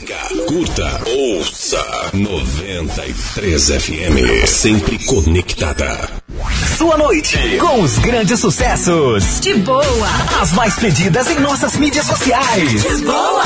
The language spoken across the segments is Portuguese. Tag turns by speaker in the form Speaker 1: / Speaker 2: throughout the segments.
Speaker 1: Siga, curta, ouça 93 FM. Sempre conectada.
Speaker 2: Sua noite com os grandes sucessos.
Speaker 3: De boa.
Speaker 2: As mais pedidas em nossas mídias sociais.
Speaker 3: De boa.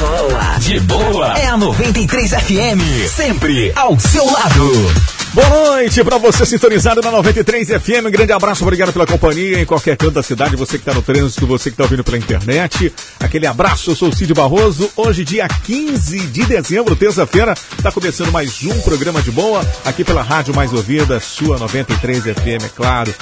Speaker 2: Boa. De boa. É a 93 FM. Sempre ao seu lado.
Speaker 4: Boa noite para você sintonizado na 93 FM. Um grande abraço, obrigado pela companhia em qualquer canto da cidade. Você que está no trânsito, você que está ouvindo pela internet. Aquele abraço, eu sou o Cid Barroso. Hoje, dia 15 de dezembro, terça-feira, está começando mais um programa de boa aqui pela Rádio Mais Ouvida, sua 93 FM, é claro.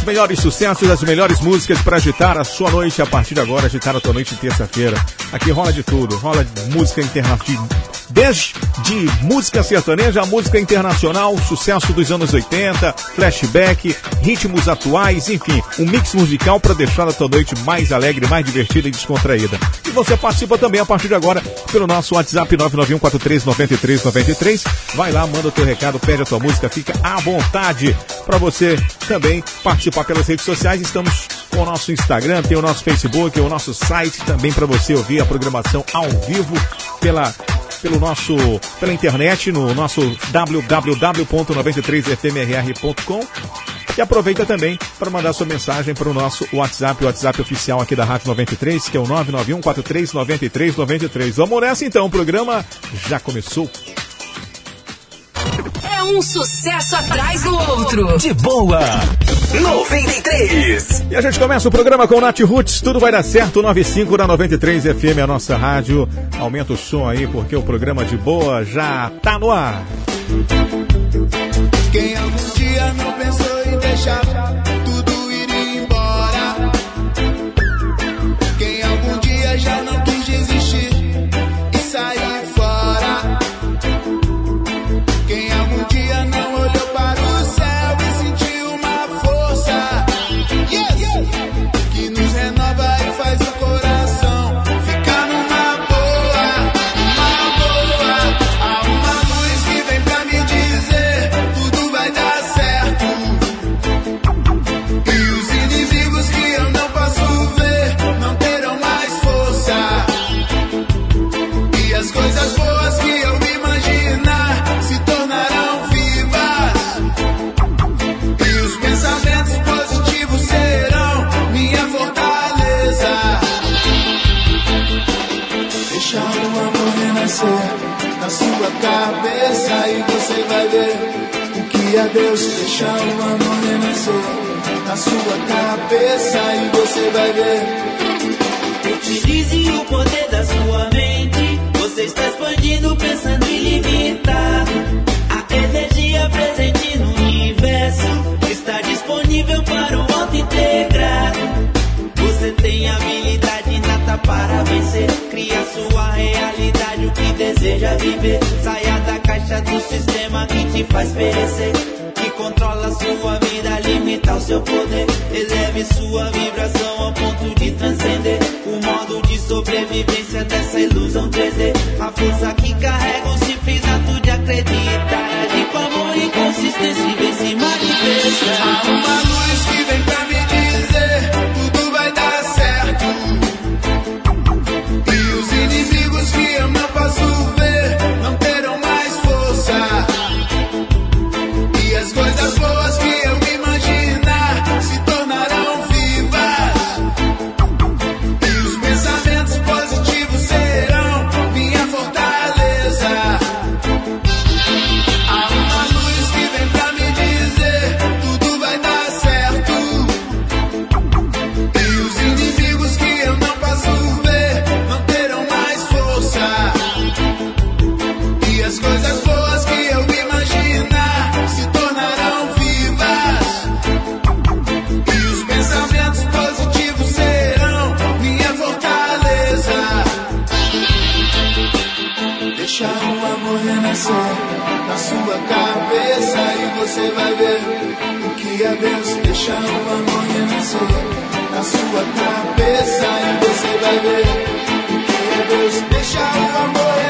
Speaker 4: Os melhores sucessos, as melhores músicas para agitar a sua noite a partir de agora, agitar a tua noite de terça-feira. Aqui rola de tudo, rola de música internacional, desde de música sertaneja música internacional, sucesso dos anos 80, flashback, ritmos atuais, enfim, um mix musical para deixar a tua noite mais alegre, mais divertida e descontraída. E você participa também a partir de agora pelo nosso WhatsApp 991439393. Vai lá, manda o teu recado, pede a tua música, fica à vontade para você também participar pelas redes sociais. Estamos com o nosso Instagram, tem o nosso Facebook, o nosso site também para você ouvir a programação ao vivo pela pelo nosso pela internet no nosso www.93fmrr.com e aproveita também para mandar sua mensagem para o nosso WhatsApp, o WhatsApp oficial aqui da Rádio 93, que é o 991439393. Vamos nessa então, o programa já começou.
Speaker 3: É um sucesso atrás do outro.
Speaker 2: De boa. 93.
Speaker 4: E a gente começa o programa com o Nath Roots, tudo vai dar certo, 95 na 93 FM, a nossa rádio. Aumenta o som aí, porque o programa de boa já tá no ar.
Speaker 5: Quem algum dia não pensou em deixar na sua cabeça e você vai ver o que é Deus. Deixa o amor renascer na sua cabeça e você vai ver.
Speaker 6: Utilize o poder da sua mente. Você está expandindo, pensando ilimitado. A energia presente no universo está disponível para o auto integrado. Você tem habilidade para vencer. Cria sua realidade, o que deseja viver. Saia da caixa do sistema que te faz perecer. Que controla sua vida, limita o seu poder. Eleve sua vibração ao ponto de transcender. O modo de sobrevivência dessa ilusão 3D. A força que carrega o simples ato de acreditar. Agir com amor e consistência vem se manifestar.
Speaker 5: Há uma luz que vem pra me você vai ver o que é Deus. Deixa o amor renascer na sua cabeça e você vai ver o que é Deus. Deixa o amor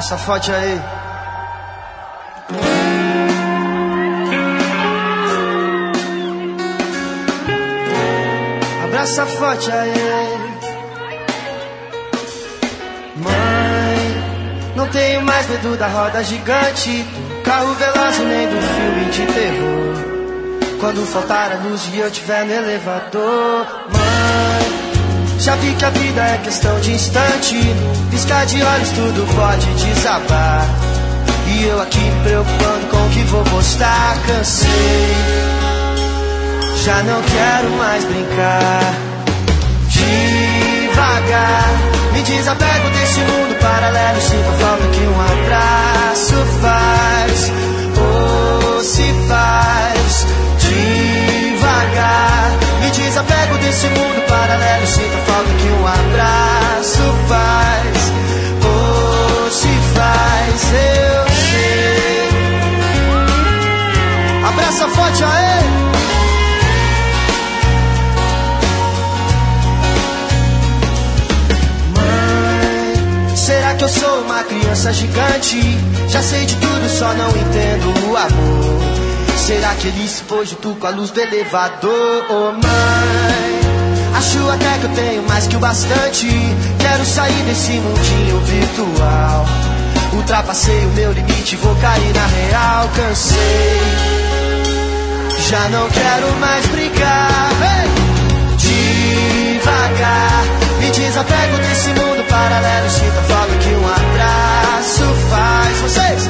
Speaker 7: Abraça forte aí. Abraça forte aí. Mãe, não tenho mais medo da roda gigante, do carro veloz nem do filme de terror. Quando faltar a luz e eu tiver no elevador, mãe. Já vi que a vida é questão de instante. Piscar de olhos, tudo pode desabar. E eu aqui me preocupando com o que vou postar. Cansei, já não quero mais brincar. Devagar, me desapego desse mundo paralelo. Sinto a falta que um abraço faz. Ou se faz devagar. Me desapego desse mundo paralelo. Sinto falta que um abraço faz. Ou se faz, eu sei. Abraça forte a ele. Mãe, será que eu sou uma criança gigante? Já sei de tudo, só não entendo o amor. Será que ele se foi junto com a luz do elevador? Oh mãe, acho até que eu tenho mais que o bastante. Quero sair desse mundinho virtual. Ultrapassei o meu limite, vou cair na real. Cansei, já não quero mais brigar. Devagar, me desapego desse mundo paralelo. Sinto a falta que um abraço faz. Vocês,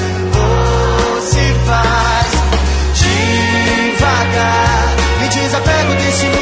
Speaker 7: devagar. Me desapego desse mundo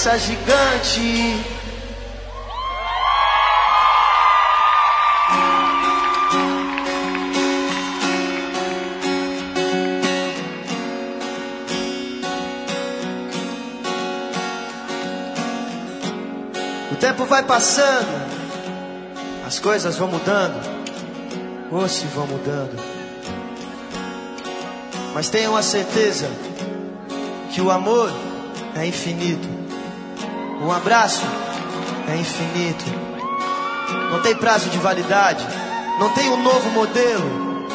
Speaker 7: criança gigante? O tempo vai passando, as coisas vão mudando, ou se vão mudando. Mas tenham a certeza que o amor é infinito, um abraço é infinito, não tem prazo de validade, não tem um novo modelo,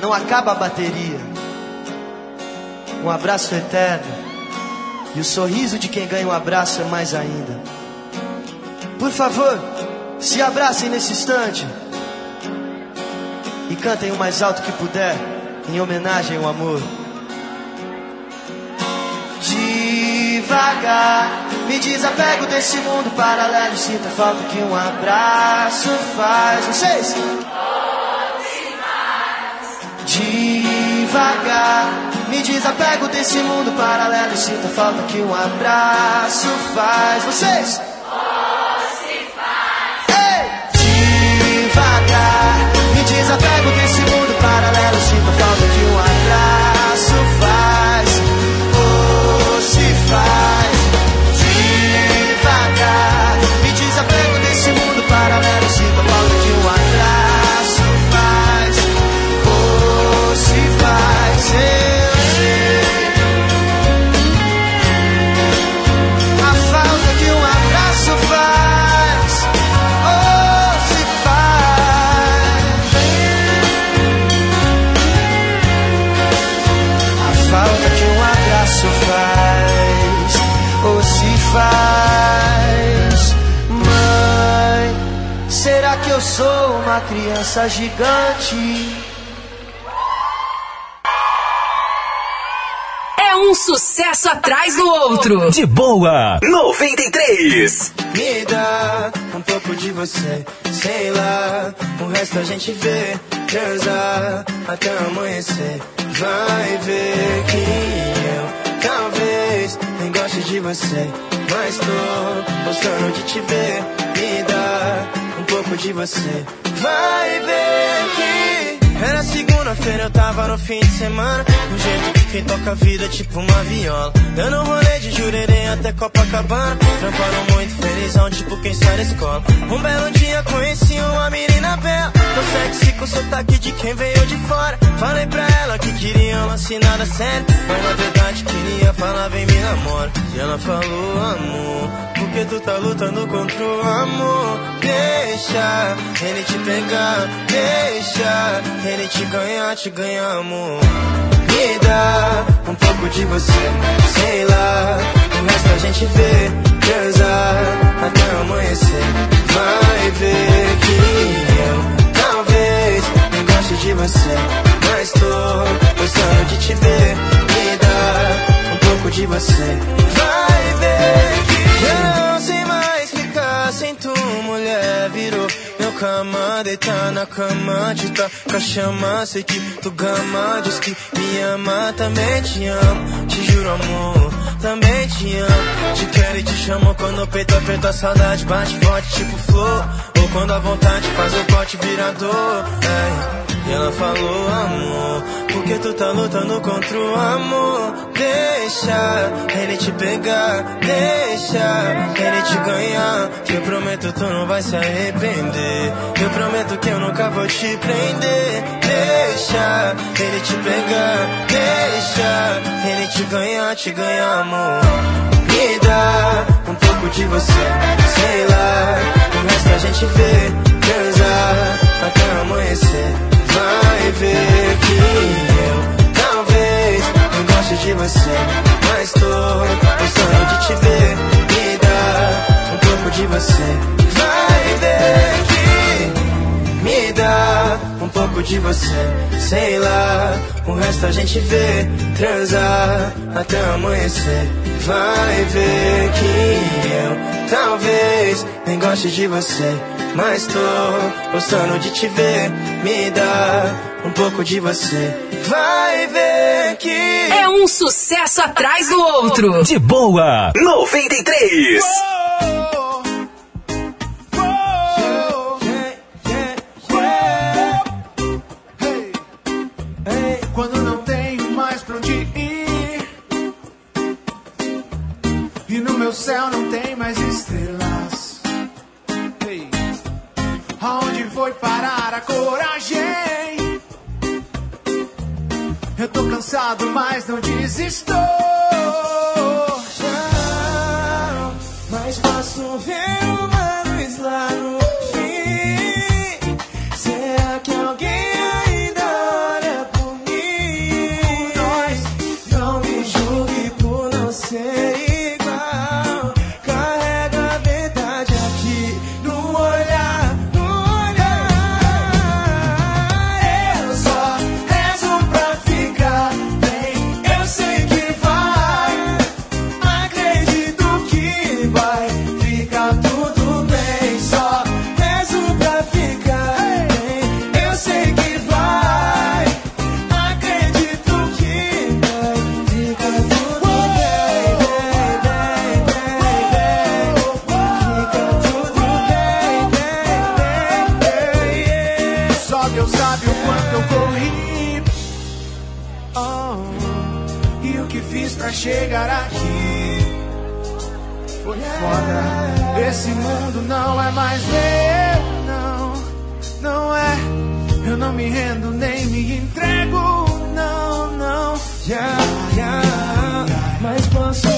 Speaker 7: não acaba a bateria. Um abraço eterno. E o sorriso de quem ganha um abraço é mais ainda. Por favor, se abracem nesse instante. E cantem o mais alto que puder, em homenagem ao amor. Devagar, me desapego desse mundo paralelo. Sinto a falta que um abraço faz. Vocês? Devagar, me desapego desse mundo paralelo. e Sinto a falta que um abraço faz. Vocês? Criança gigante?
Speaker 8: É um sucesso atrás do outro.
Speaker 9: De boa, 93.
Speaker 7: Me dá um pouco de você, sei lá. O resto a gente vê, transar até amanhecer. Vai ver que eu talvez nem goste de você, mas tô gostando de te ver. Me dá um pouco de você, vai ver que. Era segunda-feira, eu tava no fim de semana. Do jeito que quem toca a vida, tipo uma viola. Dando rolê de jurerê até Copacabana. Trampando muito felizão, tipo quem sai da escola. Um belo dia conheci uma menina bela. Tão sexy com sotaque de quem veio de fora. Falei pra ela que queria um lance nada sério. Mas na verdade queria falar, vem me namora. E ela falou, amor, porque tu tá lutando contra o amor. Deixa ele te pegar, deixa ele te ganhar, te ganhar, amor. Me dá um pouco de você, sei lá. O resto a gente vê, transar até amanhecer. Vai ver que eu talvez nem goste de você, tô gostando de te ver. Me dá um pouco de você, vai ver que não sei mais ficar sem tu, mulher. Virou meu cama, deitar na cama, te tá com a chama. Sei que tu gama, diz que me ama, também te amo. Te juro, amor, também te amo. Te quero e te chamo quando o peito aperta a saudade, bate forte, tipo flor. Ou quando a vontade faz o pote virador. É. E ela falou, amor, porque tu tá lutando contra o amor. Deixa ele te pegar, deixa ele te ganhar. Eu prometo tu não vai se arrepender. Eu prometo que eu nunca vou te prender. Deixa ele te pegar, deixa ele te ganhar, te ganhar, amor. Me dá um pouco de você, sei lá. O resto a gente vê, transar até amanhecer. Vai ver que eu talvez não goste de você, mas tô gostando de te ver. Me dá um pouco de você. Vai ver que me dá um pouco de você, sei lá. O resto a gente vê, transar até amanhecer. Vai ver que eu talvez nem goste de você, mas tô gostando de te ver. Me dá um pouco de você. Vai ver que
Speaker 8: É um sucesso atrás do outro.
Speaker 9: De boa, 93.
Speaker 5: Quando E no meu céu não tem mais estrelas. Ei, Aonde foi parar a coragem? Eu tô cansado, mas não desisto. Já, Mas posso ver chegar aqui? Foi foda. Esse mundo não é mais meu, não, não é. Eu não me rendo nem me entrego, não, não. Já, já. Mas posso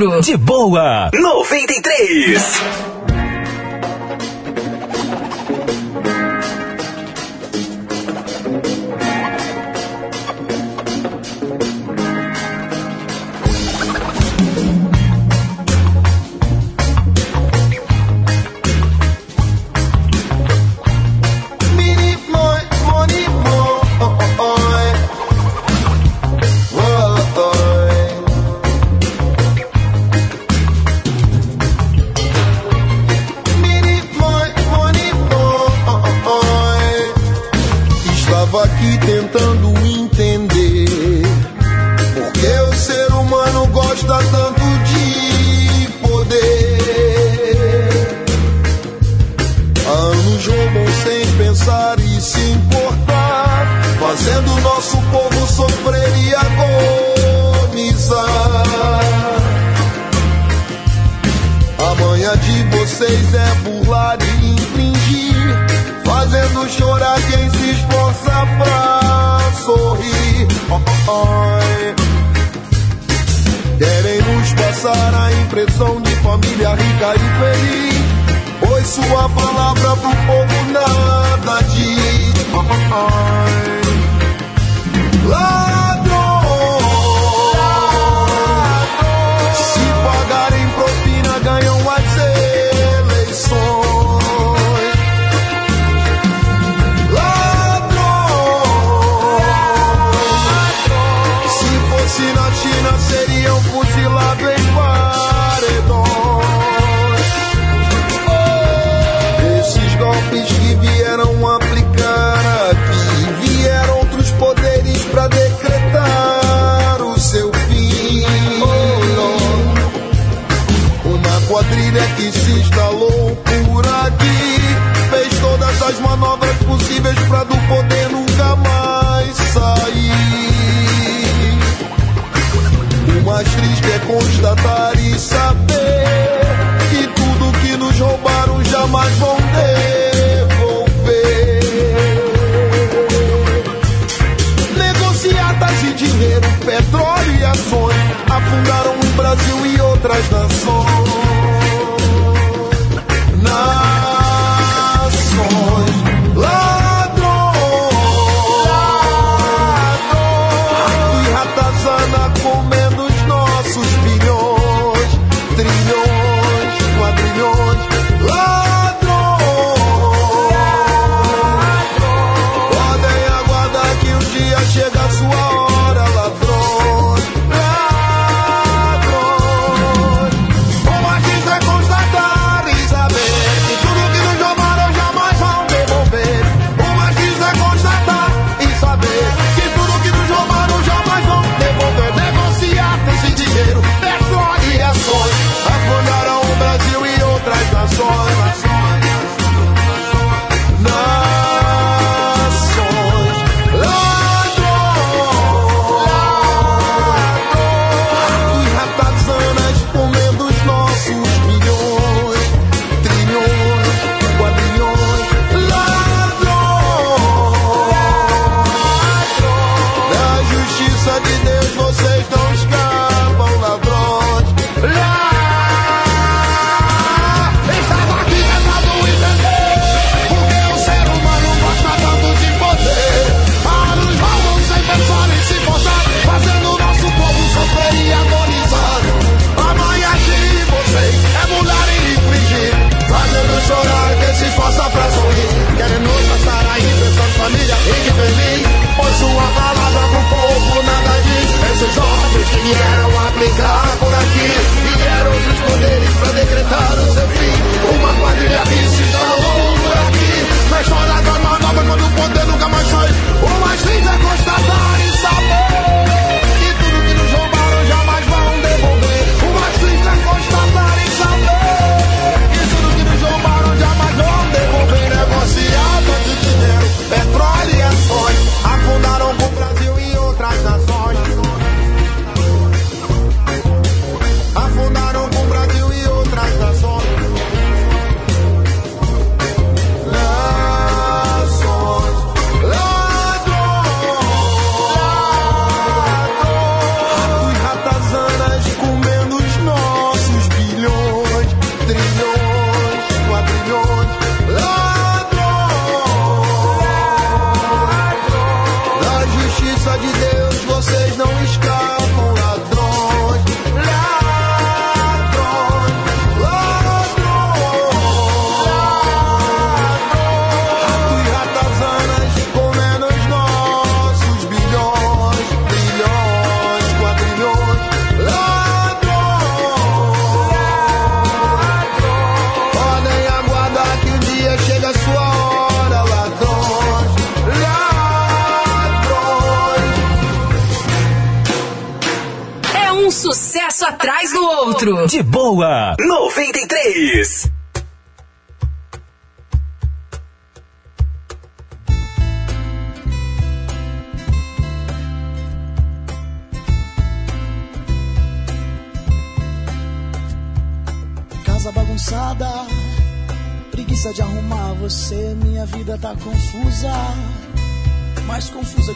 Speaker 8: do outro.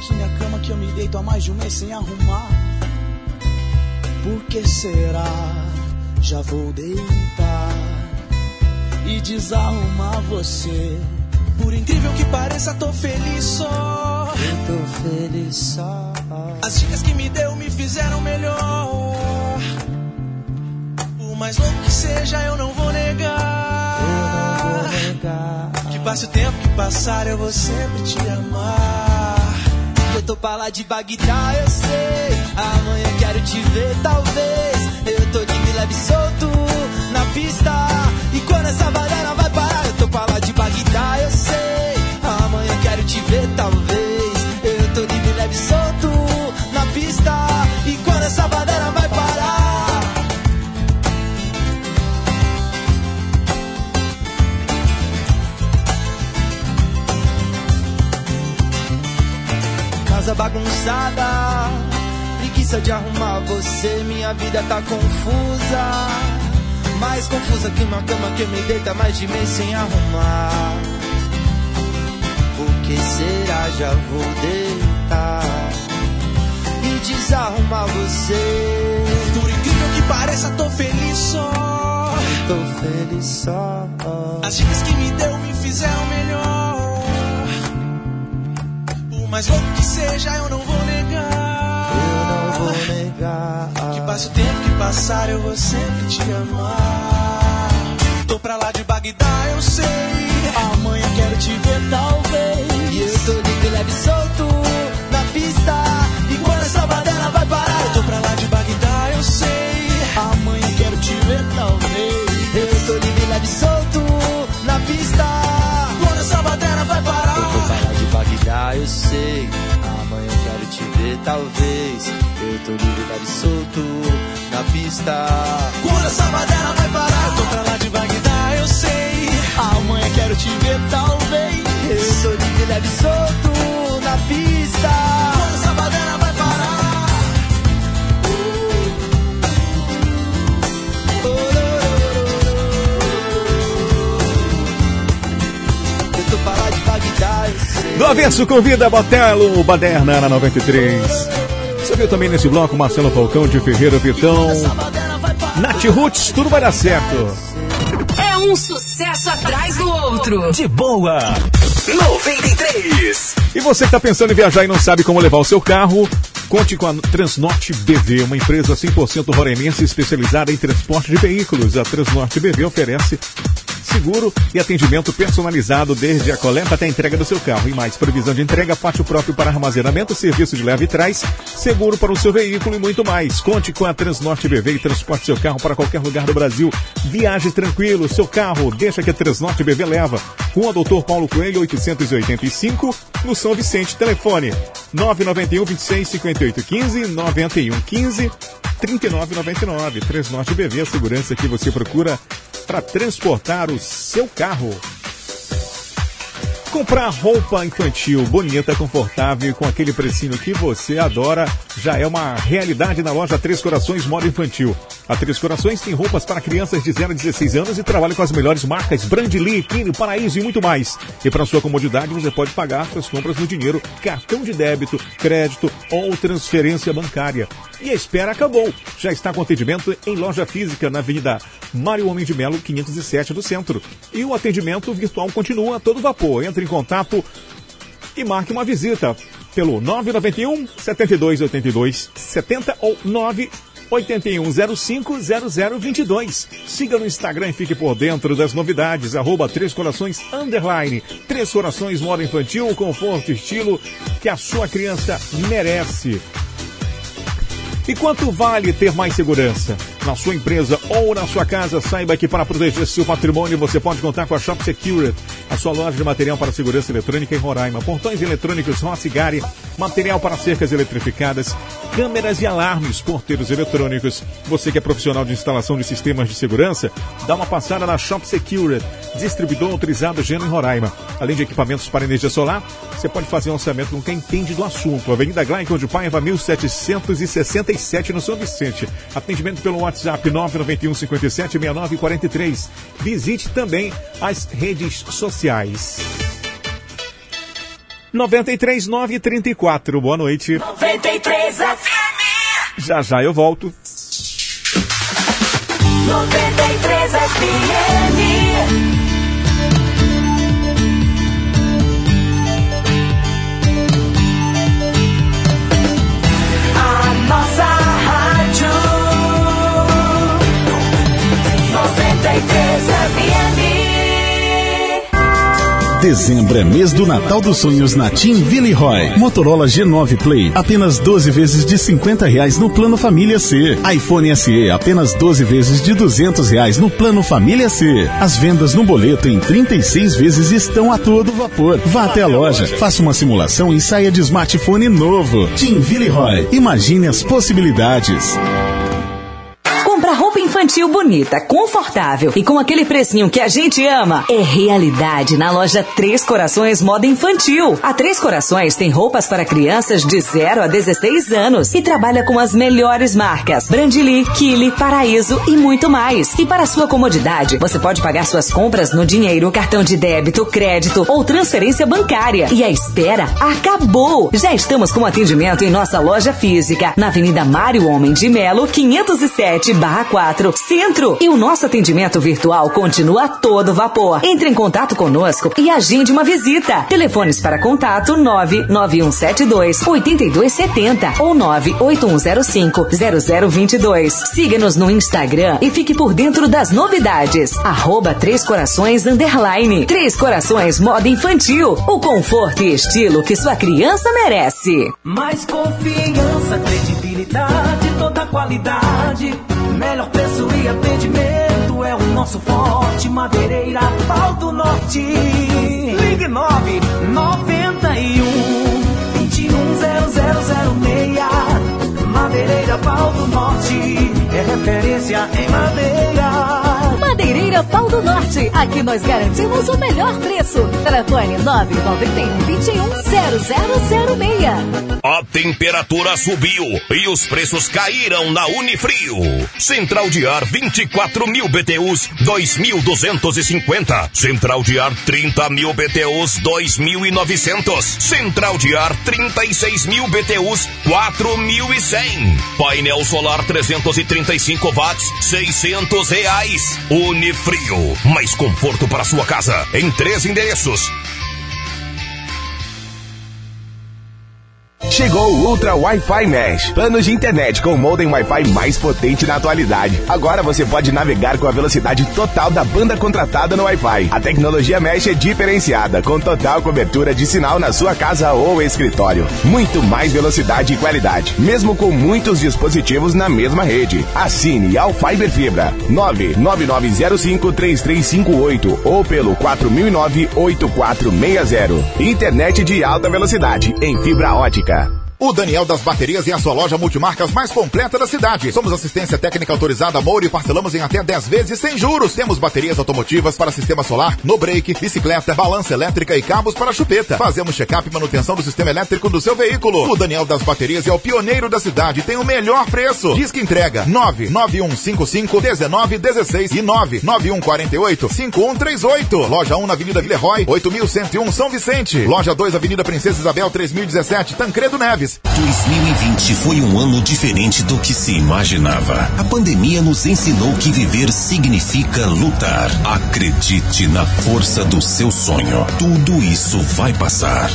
Speaker 7: Que
Speaker 10: minha cama que eu me deito há mais de um mês sem arrumar. Por que será? Já vou deitar e desarrumar você. Por incrível que pareça, tô feliz só. Eu tô feliz só. As dicas que me deu me fizeram melhor. Por mais louco que seja, eu não vou negar. Eu não vou negar. Que passe o tempo que passar, eu vou sempre te amar. Tô pra lá de Bagdá, eu sei. Amanhã quero te ver, talvez. Eu tô de leve solto na pista. E quando essa banana vai bagunçada, preguiça de arrumar você. Minha vida tá confusa, mais confusa que uma cama que me deita mais de mês sem arrumar. Por que será? Já vou deitar e desarrumar você. Por incrível que pareça, tô feliz só. Tô feliz só. As dicas que me deu me fizeram melhor. Mais louco que seja, eu não vou negar. Eu não vou negar. Que passe o tempo que passar, eu vou sempre te amar. Tô pra lá de Bagdá, eu sei. Amanhã quero te ver, talvez. E eu tô de leve solto na pista. E quando essa sei. Amanhã quero te ver, talvez. Eu tô livre, leve solto na pista. Quando essa bandeira vai parar, eu tô pra lá de Bagdá, eu sei. Amanhã quero te ver, talvez. Eu tô livre, leve solto na pista. Quando essa bandeira vai parar. Eu
Speaker 4: Do avesso convida Botelo, Baderna na 93. Você viu também nesse bloco Marcelo Falcão de Ferreira Vitão, Nath Roots, tudo vai dar certo.
Speaker 8: É um sucesso atrás do outro.
Speaker 9: De boa, 93.
Speaker 4: E você que está pensando em viajar e não sabe como levar o seu carro, conte com a Transnorte BV, uma empresa 100% roraimense especializada em transporte de veículos. A Transnorte BV oferece seguro e atendimento personalizado desde a coleta até a entrega do seu carro. E mais, previsão de entrega, pátio próprio para armazenamento, serviço de leve e trás, seguro para o seu veículo e muito mais. Conte com a Transnorte BV e transporte seu carro para qualquer lugar do Brasil. Viaje tranquilo, seu carro, deixa que a Transnorte BV leva. Rua Doutor Paulo Coelho, 885, no São Vicente. Telefone 991 26 58 15 91 15 3999. Transnorte BV, a segurança que você procura para transportar o seu carro. Comprar roupa infantil bonita, confortável e com aquele precinho que você adora já é uma realidade na loja Três Corações Moda Infantil. A Três Corações tem roupas para crianças de 0 a 16 anos e trabalha com as melhores marcas Brandly, Kine, Paraíso e muito mais. E para sua comodidade, você pode pagar suas compras no dinheiro, cartão de débito, crédito ou transferência bancária. E a espera acabou. Já está com atendimento em loja física na Avenida Mário Homem de Melo, 507 do centro. E o atendimento virtual continua a todo vapor. Entre em contato e marque uma visita. pelo 991 72 82 70 ou 9 81050022. Siga no Instagram e fique por dentro das novidades. Arroba Três Corações Underline. Três Corações Moda Infantil, conforto e estilo que a sua criança merece. E quanto vale ter mais segurança? Na sua empresa ou na sua casa, saiba que para proteger seu patrimônio você pode contar com a Shop Security, a sua loja de material para segurança eletrônica em Roraima. Portões eletrônicos Rossigari, material para cercas eletrificadas, câmeras e alarmes, porteiros eletrônicos. Você que é profissional de instalação de sistemas de segurança, dá uma passada na Shop Security, distribuidor autorizado Geno em Roraima. Além de equipamentos para energia solar, você pode fazer um orçamento com quem entende do assunto. Avenida Glaicon de Paiva, 1767 no São Vicente. Atendimento pelo WhatsApp 991 57 69 43. Visite também as redes sociais. 93 934. Boa noite.
Speaker 11: 93 FM.
Speaker 4: Já já eu volto.
Speaker 11: 93 FM.
Speaker 12: Dezembro é mês do Natal dos Sonhos na Team Villeroy. Motorola G9 Play, apenas 12 vezes de 50 reais no plano Família C. iPhone SE, apenas 12 vezes de 200 reais no plano Família C. As vendas no boleto em 36 vezes estão a todo vapor. Vá até a loja, faça uma simulação e saia de smartphone novo. Team Villeroy, imagine as possibilidades.
Speaker 13: Infantil bonita, confortável e com aquele precinho que a gente ama é realidade na loja Três Corações Moda Infantil. A Três Corações tem roupas para crianças de 0 a 16 anos e trabalha com as melhores marcas: Brandili, Kili, Paraíso e muito mais. E para sua comodidade, você pode pagar suas compras no dinheiro, cartão de débito, crédito ou transferência bancária. E a espera acabou! Já estamos com atendimento em nossa loja física, na Avenida Mário Homem de Melo, 507 4, Centro. E o nosso atendimento virtual continua a todo vapor. Entre em contato conosco e agende uma visita. Telefones para contato 99172 8270 ou 98105 0022. Siga-nos no Instagram e fique por dentro das novidades. Arroba Três Corações Underline. Três Corações Moda Infantil. O conforto e estilo que sua criança merece.
Speaker 14: Mais confiança, credibilidade, toda qualidade. Melhor preço e atendimento é o nosso forte. Madeireira, pau do norte. Ligue 9 91 210006. Madeireira, pau do norte. É referência em madeira.
Speaker 15: Madeireira Pau do Norte. Aqui nós garantimos o melhor preço. Telefone 991 21 0006.
Speaker 16: A temperatura subiu e os preços caíram na Unifrio. Central de ar 24 mil BTUs 2.250. Central de ar 30 mil BTUs 2.900. Central de ar 36 mil BTUs 4.100. Painel solar 335 watts 600 reais. Unifrio, mais conforto para sua casa em três endereços.
Speaker 17: Chegou o Ultra Wi-Fi Mesh, planos de internet com o modem Wi-Fi mais potente na atualidade. Agora você pode navegar com a velocidade total da banda contratada no Wi-Fi. A tecnologia Mesh é diferenciada, com total cobertura de sinal na sua casa ou escritório. Muito mais velocidade e qualidade, mesmo com muitos dispositivos na mesma rede. Assine ao Fiber Fibra 999053358 ou pelo 4009-8460. Internet de alta velocidade em fibra ótica.
Speaker 18: mereka O Daniel das Baterias é a sua loja multimarcas mais completa da cidade. Somos assistência técnica autorizada Moura e parcelamos em até 10 vezes sem juros. Temos baterias automotivas para sistema solar, no break, bicicleta, balança elétrica e cabos para chupeta. Fazemos check-up e manutenção do sistema elétrico do seu veículo. O Daniel das Baterias é o pioneiro da cidade e tem o melhor preço. Diz que entrega 991551916 e 991485138. Loja 1 na Avenida Villeroy, 8101 São Vicente. Loja 2 Avenida Princesa Isabel 3017, Tancredo Neves. Chaves.
Speaker 1: 2020 foi um ano diferente do que se imaginava. A pandemia nos ensinou que viver significa lutar. Acredite na força do seu sonho. Tudo isso vai passar.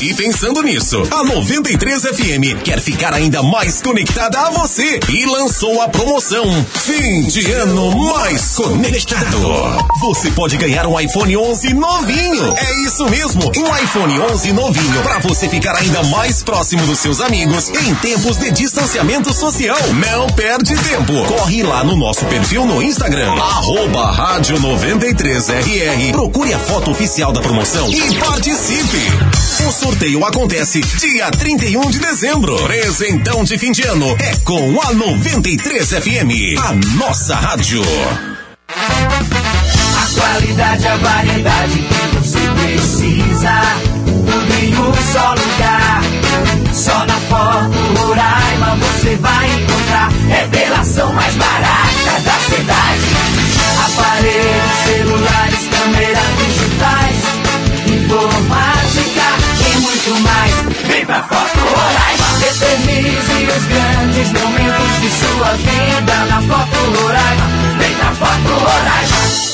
Speaker 1: E pensando nisso, a 93 FM quer ficar ainda mais conectada a você e lançou a promoção Fim de Ano Mais Conectado. Você pode ganhar um iPhone 11 novinho. É isso mesmo, um iPhone 11 novinho para você ficar ainda mais próximo seus amigos em tempos de distanciamento social. Não perde tempo. Corre lá no nosso perfil no Instagram, arroba rádio 93RR. Procure a foto oficial da promoção e participe. O sorteio acontece dia 31 de dezembro. Presentão de fim de ano é com a 93 FM, a nossa rádio.
Speaker 19: A qualidade, a variedade que você precisa. Tudo em um só lugar. Só na Foto Roraima você vai encontrar. Revelação mais barata da cidade. Aparelhos, celulares, câmeras digitais. Informática e muito mais. Vem pra Foto Roraima. Eternize os grandes momentos de sua vida na Foto Roraima. Vem pra Foto Roraima.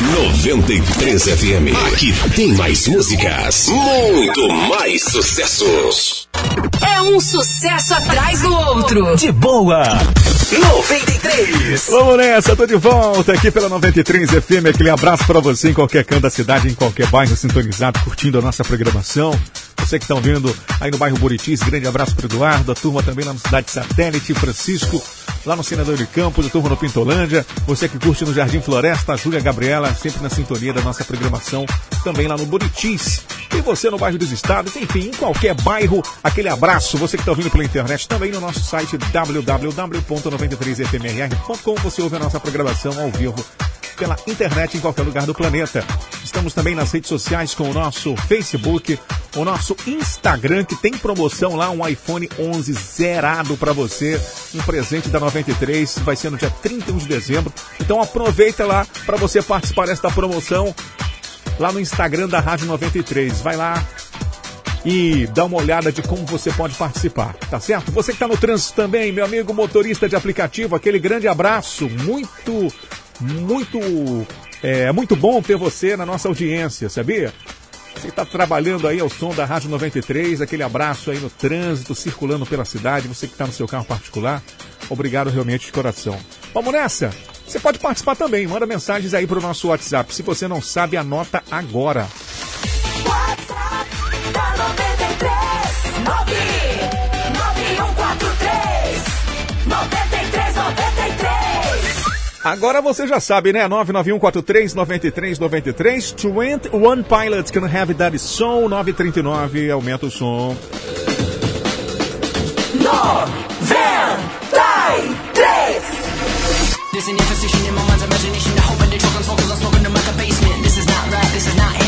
Speaker 1: 93 FM. Aqui tem mais músicas, muito mais sucessos.
Speaker 3: É um sucesso atrás do outro.
Speaker 20: De boa. 93.
Speaker 4: Vamos nessa, tô de volta aqui pela 93 FM. Aquele abraço pra você em qualquer canto da cidade, em qualquer bairro sintonizado, curtindo a nossa programação. Você que está ouvindo aí no bairro Buritis, grande abraço pro Eduardo, a turma também lá no Cidade Satélite, Francisco, lá no Senador de Campos, a turma no Pintolândia. Você que curte no Jardim Floresta, a Júlia Gabriela, sempre na sintonia da nossa programação, também lá no Buritis. E você no bairro dos Estados, enfim, em qualquer bairro, aquele abraço. Você que está ouvindo pela internet, também no nosso site www.93fmr.com, você ouve a nossa programação ao vivo pela internet em qualquer lugar do planeta. Estamos também nas redes sociais com o nosso Facebook, o nosso Instagram, que tem promoção lá, um iPhone 11 zerado para você, um presente da 93, vai ser no dia 31 de dezembro. Então aproveita lá para você participar desta promoção lá no Instagram da Rádio 93. Vai lá, e dá uma olhada de como você pode participar, tá certo? Você que está no trânsito também, meu amigo motorista de aplicativo, aquele grande abraço, muito, muito, é muito bom ter você na nossa audiência, sabia? Você está trabalhando aí ao som da Rádio 93, aquele abraço aí no trânsito, circulando pela cidade, você que está no seu carro particular, obrigado realmente de coração. Vamos nessa? Você pode participar também, manda mensagens aí para o nosso WhatsApp. Se você não sabe, anota agora. Agora você já sabe, né? 991439393. 21 Pilots can have that som. 939, aumenta o som.
Speaker 19: 93 This is position in my mind's imagination. The whole body talking vocals, I'm smoking them like a basement. This is not rap, this is not hip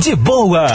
Speaker 20: De boa.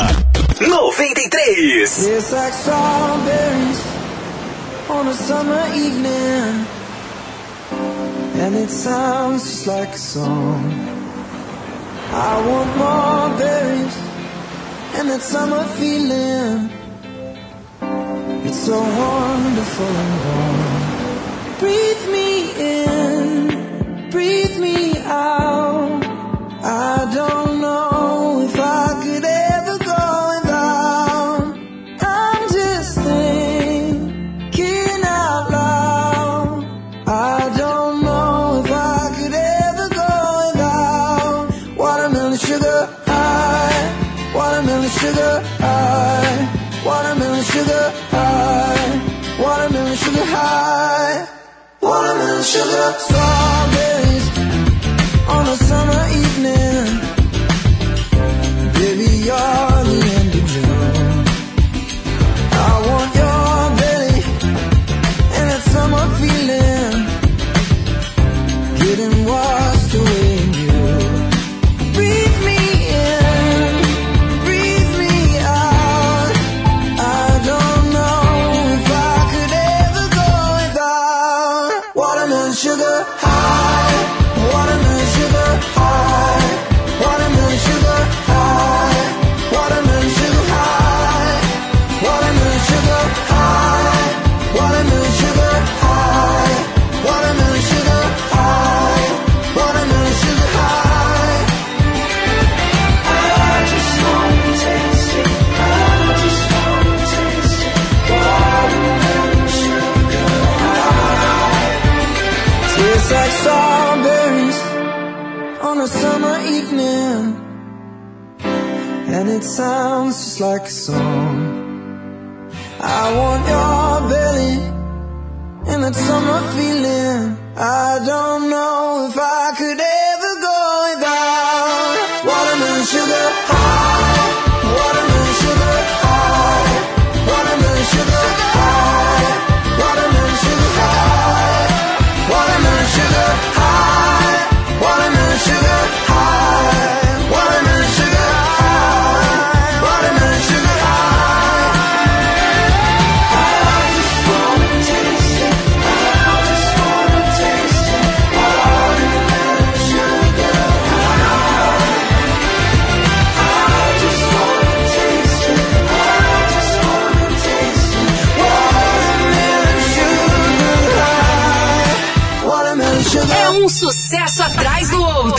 Speaker 3: Like a song.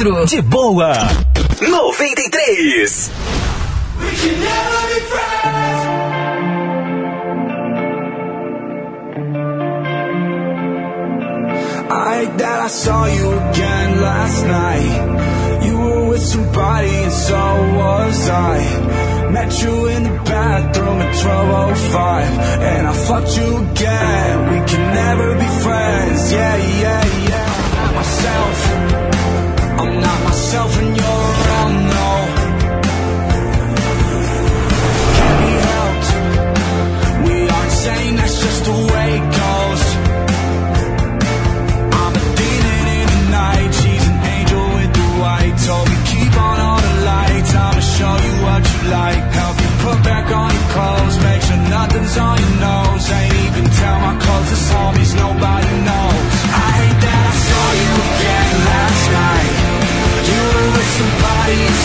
Speaker 20: De boa. 93.
Speaker 3: I hate that I saw you again last night. You were with somebody and so was I. Met you in the bathroom at 1205 and I fucked you again. We can never be friends. Yeah, yeah, myself and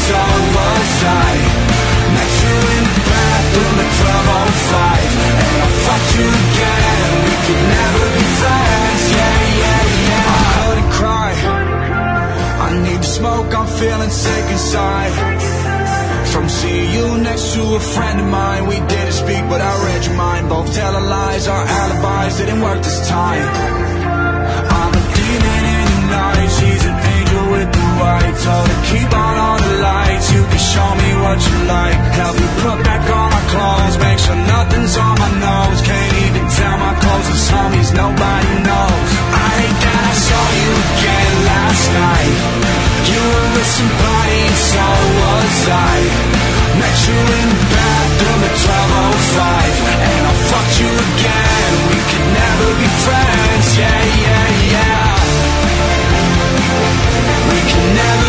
Speaker 3: I. Met you in the bathroom at 12:05, and I fucked you again. We could cry. I need to smoke. I'm feeling sick inside. From seeing you next to a friend of mine, we didn't speak, but I read your mind. Both telling lies, our alibis didn't work this time. I'm a demon in the night. She's an angel white. Told her keep on all the lights. You can show me what you like. Help me put back on my clothes. Make sure nothing's on my nose. Can't even tell my closest homies. Nobody knows. I hate that I saw you again last night. You were with somebody, so was I. Met you in the bathroom at 12:05, and I fucked you again. We could never be friends. Yeah, yeah. We can never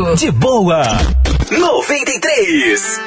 Speaker 3: outro.
Speaker 21: De boa. 93.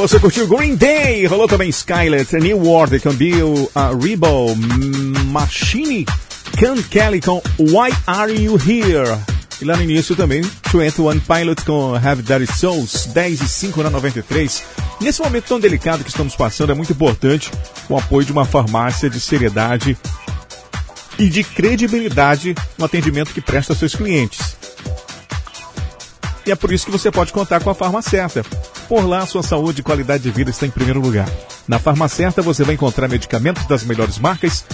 Speaker 4: Você curtiu Green Day, rolou também Skylet, New com Bill uh, Rebo, Machine, Can Kelly com Why Are You Here? E lá no início também, 21 Pilot com Have Dirty Souls, 10 e 5 na 93. Nesse momento tão delicado que estamos passando, é muito importante o apoio de uma farmácia de seriedade e de credibilidade no atendimento que presta aos seus clientes. E é por isso que você pode contar com a Farmacerta. Por lá, sua saúde e qualidade de vida está em primeiro lugar. Na Farmacerta você vai encontrar medicamentos das melhores marcas,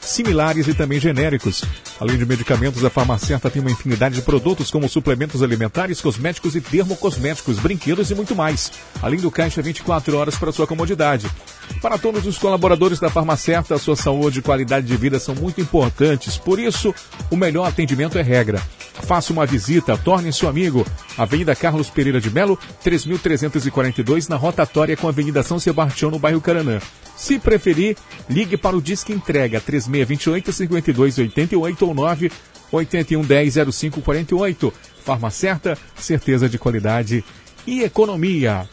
Speaker 4: similares e também genéricos. Além de medicamentos, a Farmacerta tem uma infinidade de produtos como suplementos alimentares, cosméticos e termocosméticos, brinquedos e muito mais. Além do caixa 24 horas para sua comodidade. Para todos os colaboradores da Farmacerta, a sua saúde e qualidade de vida são muito importantes. Por isso, o melhor atendimento é regra. Faça uma visita, torne seu amigo. Avenida Carlos Pereira de Melo, 3342, na rotatória com a Avenida São Sebastião, no bairro Caranã. Se preferir, ligue para o Disque Entrega 3628 5288 ou 9 8110 0548. Farmacerta, certeza de qualidade e economia.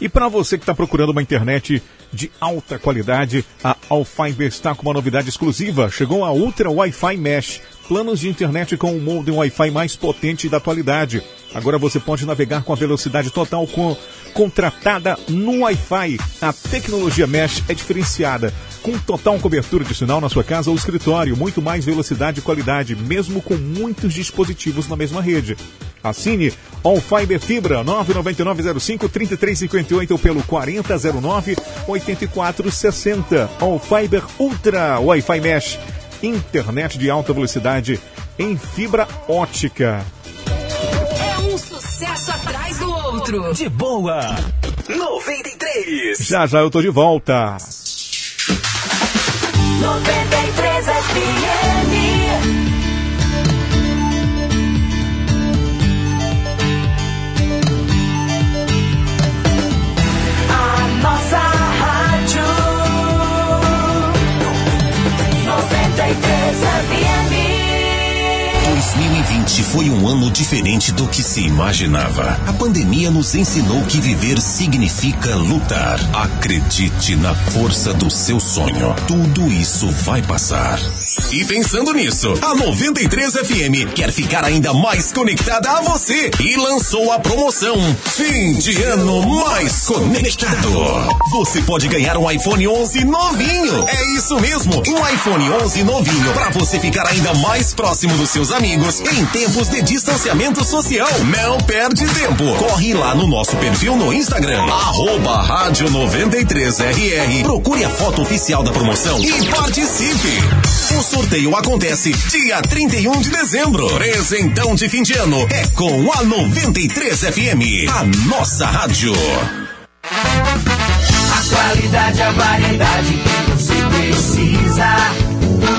Speaker 4: E para você que está procurando uma internet de alta qualidade, a Alfiber está com uma novidade exclusiva. Chegou a Ultra Wi-Fi Mesh, planos de internet com o modem Wi-Fi mais potente da atualidade. Agora você pode navegar com a velocidade total com, contratada no Wi-Fi. A tecnologia Mesh é diferenciada, com total cobertura de sinal na sua casa ou escritório, muito mais velocidade e qualidade, mesmo com muitos dispositivos na mesma rede. Assine All Fiber Fibra 99905-3358 ou pelo 4009-8460. All Fiber Ultra Wi-Fi Mesh. Internet de alta velocidade em fibra ótica.
Speaker 8: É um sucesso atrás do outro.
Speaker 9: De boa. 93.
Speaker 4: Já já eu tô de volta.
Speaker 22: 93 FM.
Speaker 1: 2020 foi um ano diferente do que se imaginava. A pandemia nos ensinou que viver significa lutar. Acredite na força do seu sonho. Tudo isso vai passar. E pensando nisso, a 93 FM quer ficar ainda mais conectada a você e lançou a promoção Fim de Ano Mais Conectado. Você pode ganhar um iPhone 11 novinho. É isso mesmo, um iPhone 11 novinho para você ficar ainda mais próximo dos seus amigos em tempos de distanciamento social. Não perde tempo. Corre lá no nosso perfil no Instagram, arroba rádio 93RR. Procure a foto oficial da promoção e participe. O sorteio acontece dia 31 de dezembro. Presentão de fim de ano é com a 93 FM, a nossa rádio.
Speaker 23: A qualidade, a variedade que você precisa.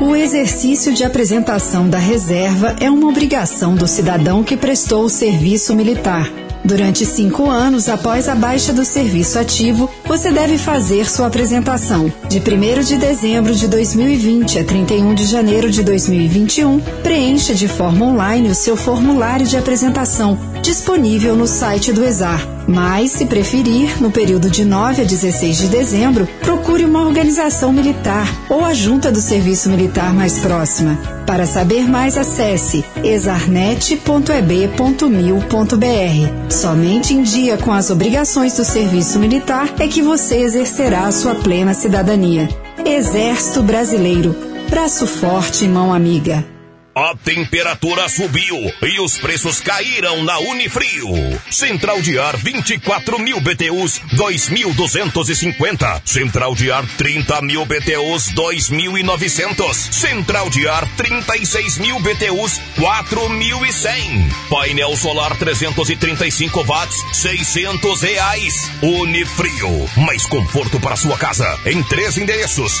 Speaker 24: O exercício de apresentação da reserva é uma obrigação do cidadão que prestou o serviço militar. Durante cinco anos após a baixa do serviço ativo, você deve fazer sua apresentação. De 1 de dezembro de 2020 a 31 de janeiro de 2021, preencha de forma online o seu formulário de apresentação, disponível no site do ESAR. Mas, se preferir, no período de 9 a 16 de dezembro, procure uma organização militar ou a junta do serviço militar mais próxima. Para saber mais, acesse exarnet.eb.mil.br. Somente em dia com as obrigações do serviço militar é que você exercerá a sua plena cidadania. Exército Brasileiro. Braço forte e mão amiga.
Speaker 16: A temperatura subiu e os preços caíram na Unifrio. Central de ar 24 mil BTUs 2.250. Central de ar 30 mil BTUs 2.900. Central de ar 36 mil BTUs 4.100. Painel solar 335 watts 600 reais. Unifrio. Mais conforto para sua casa em três endereços.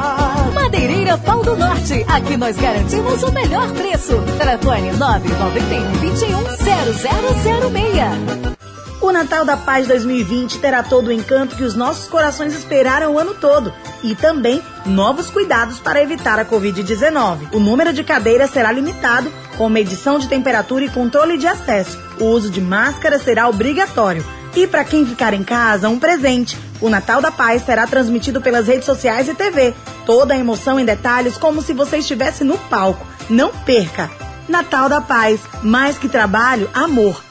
Speaker 15: Pau do Norte. Aqui nós garantimos o melhor preço. Telefone 991 21 0006.
Speaker 25: O Natal da Paz 2020 terá todo o encanto que os nossos corações esperaram o ano todo e também novos cuidados para evitar a Covid-19. O número de cadeiras será limitado, com medição de temperatura e controle de acesso. O uso de máscara será obrigatório. E para quem ficar em casa, um presente. O Natal da Paz será transmitido pelas redes sociais e TV. Toda a emoção em detalhes, como se você estivesse no palco. Não perca! Natal da Paz, mais que trabalho, amor.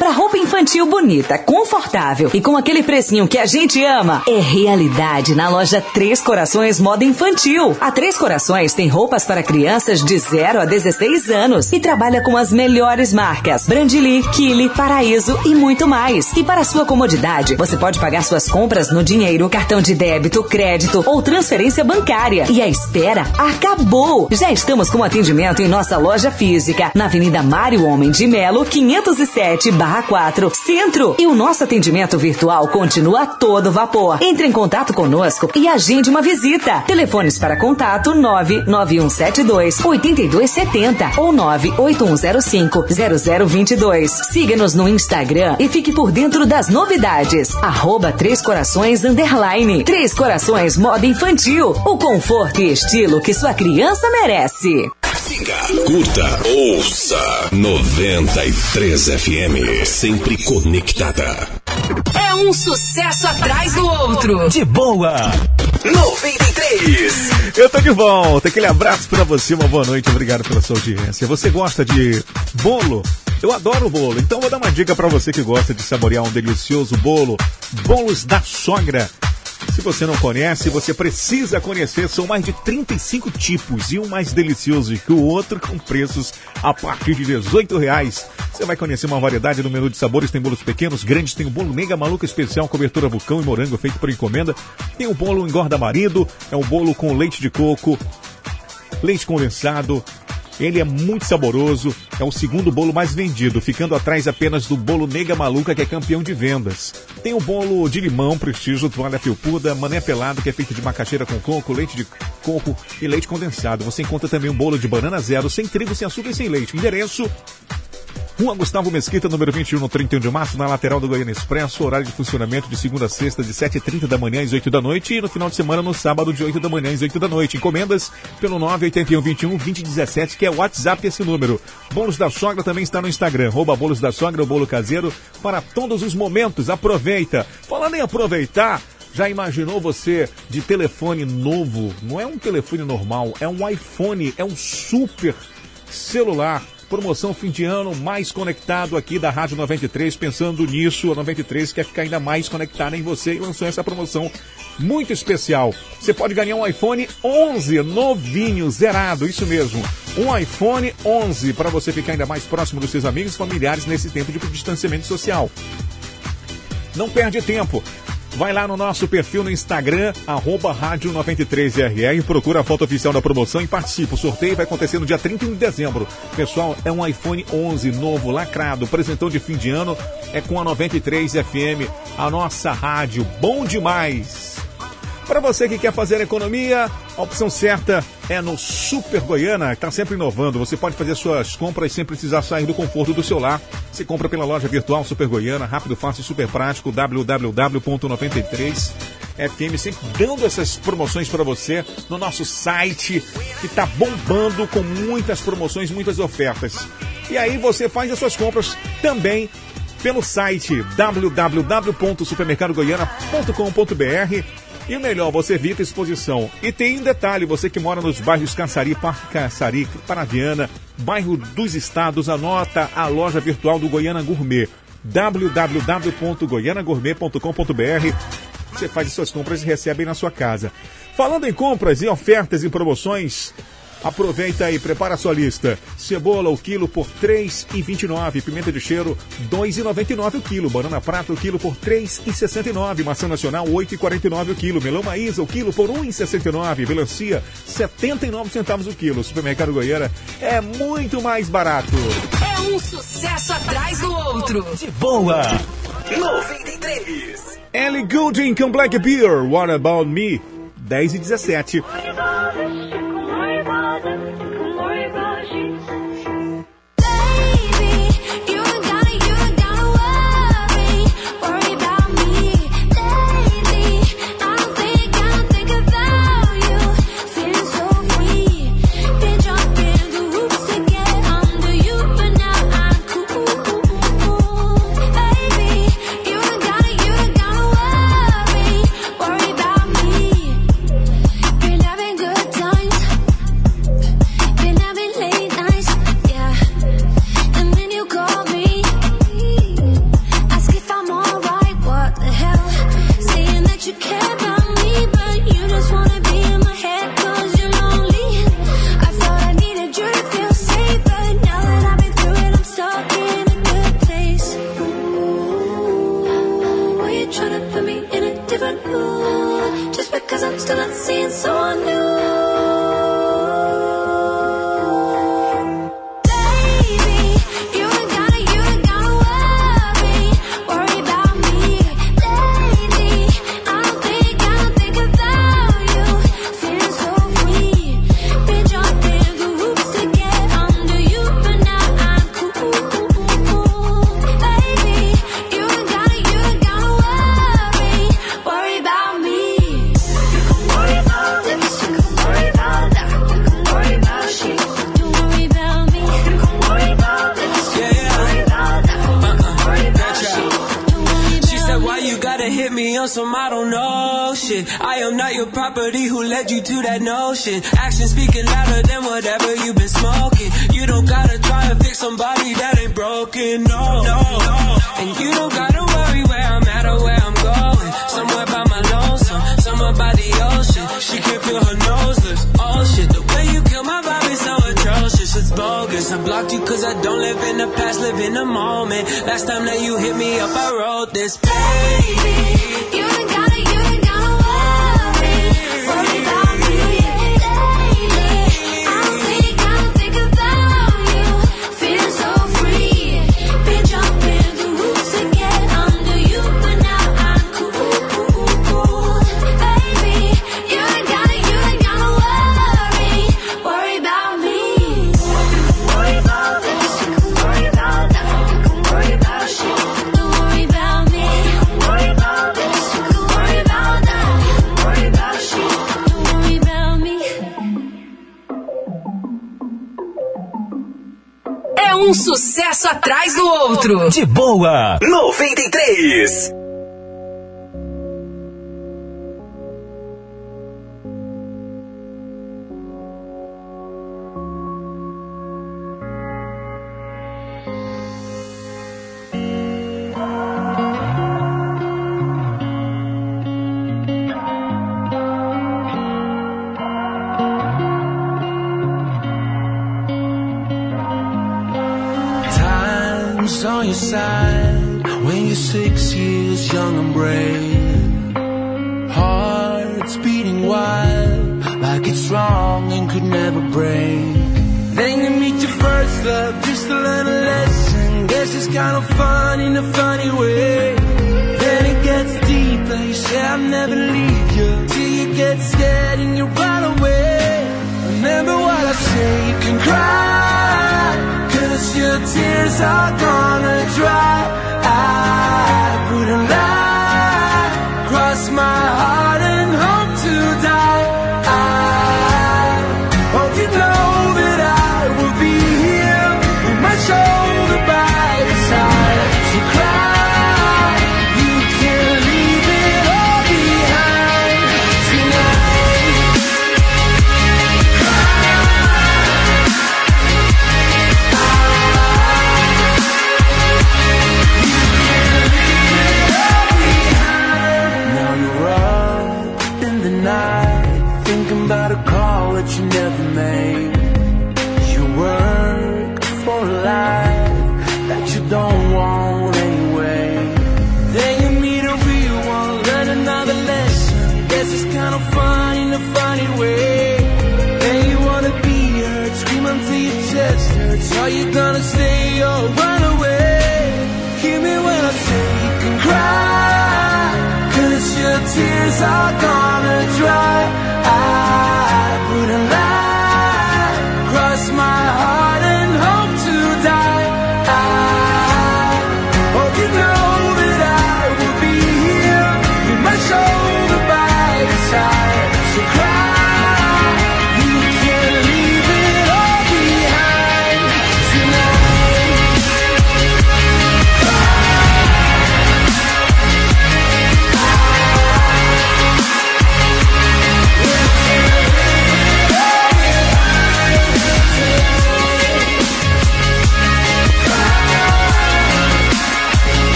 Speaker 13: Comprar roupa infantil bonita, confortável e com aquele precinho que a gente ama é realidade na loja Três Corações Moda Infantil. A Três Corações tem roupas para crianças de 0 a 16 anos e trabalha com as melhores marcas: Brandili, Kili, Paraíso e muito mais. E para sua comodidade, você pode pagar suas compras no dinheiro, cartão de débito, crédito ou transferência bancária. E a espera acabou! Já estamos com atendimento em nossa loja física, na Avenida Mário Homem de Melo, 507 barra 4, Centro. E o nosso atendimento virtual continua a todo vapor. Entre em contato conosco e agende uma visita. Telefones para contato 99172 8270 ou 98105 0022. Siga-nos no Instagram e fique por dentro das novidades. Arroba Três Corações Underline. Três Corações Moda Infantil. O conforto e estilo que sua criança merece.
Speaker 16: Siga, curta, ouça 93 FM, sempre conectada.
Speaker 3: É um sucesso atrás do outro.
Speaker 4: De boa.
Speaker 20: 93.
Speaker 4: Eu tô de volta. Aquele abraço pra você, uma boa noite. Obrigado pela sua audiência. Você gosta de bolo? Eu adoro bolo, então vou dar uma dica pra você que gosta de saborear um delicioso bolo. Bolos da sogra. Se você não conhece, você precisa conhecer. São mais de 35 tipos e um mais delicioso que o outro com preços a partir de 18 reais. Você vai conhecer uma variedade no menu de sabores. Tem bolos pequenos, grandes. Tem o bolo mega maluco especial, cobertura vulcão e morango feito por encomenda. Tem o bolo engorda marido. É um bolo com leite de coco, leite condensado. Ele é muito saboroso, é o segundo bolo mais vendido, ficando atrás apenas do bolo Nega Maluca, que é campeão de vendas. Tem o bolo de limão, prestígio, toalha felpuda, mané pelado, que é feito de macaxeira com coco, leite de coco e leite condensado. Você encontra também um bolo de banana zero, sem trigo, sem açúcar e sem leite. Endereço Rua Gustavo Mesquita, número 21, no 31 de março, na lateral do Goiânia Expresso. Horário de funcionamento de segunda a sexta, de 7h30 da manhã às 8 da noite. E no final de semana, no sábado, de 8 da manhã às 8 da noite. Encomendas pelo 981 21 2017, que é o WhatsApp esse número. Bolos da Sogra também está no Instagram. Arroba Bolos da Sogra, o bolo caseiro, para todos os momentos. Aproveita. Falando em aproveitar, já imaginou você de telefone novo? Não é um telefone normal, é um iPhone, é um super celular. Promoção fim de ano mais conectado aqui da Rádio 93. Pensando nisso, a 93 quer ficar ainda mais conectada em você e lançou essa promoção muito especial. Você pode ganhar um iPhone 11 novinho, zerado, isso mesmo. Um iPhone 11 para você ficar ainda mais próximo dos seus amigos e familiares nesse tempo de distanciamento social. Não perde tempo. Vai lá no nosso perfil no Instagram, arroba rádio 93RR, procura a foto oficial da promoção e participa. O sorteio vai acontecer no dia 31 de dezembro. Pessoal, é um iPhone 11 novo, lacrado, presentão de fim de ano, é com a 93 FM, a nossa rádio. Bom demais! Para você que quer fazer economia, a opção certa é no Super Goiana, que está sempre inovando. Você pode fazer suas compras sem precisar sair do conforto do seu lar. Você compra pela loja virtual Super Goiana, rápido, fácil e super prático, www.93fm, sempre dando essas promoções para você no nosso site, que está bombando com muitas promoções, muitas ofertas. E aí você faz as suas compras também pelo site www.supermercadogoiana.com.br e melhor, você evita exposição. E tem um detalhe, você que mora nos bairros Caçari, Parque Caçari, Paraviana, bairro dos Estados, anota a loja virtual do Goiana Gourmet, www.goianagourmet.com.br. Você faz as suas compras e recebe na sua casa. Falando em compras e ofertas e promoções, Aproveita aí, prepara a sua lista. Cebola o quilo por R$ 3,29. Pimenta de cheiro R$ 2,99 o quilo. Banana prata o quilo por R$ 3,69. Maçã nacional R$ 8,49 o quilo. Melão maísa o quilo por R$ 1,69. Melancia R$ 79 centavos o quilo. Supermercado Goiânia é muito mais barato.
Speaker 8: É um sucesso atrás do outro.
Speaker 9: De boa. 93.
Speaker 4: Ellie Goulding com Black Beer. What About Me? 10 e 17.
Speaker 22: father to about rush that
Speaker 9: boa. 93.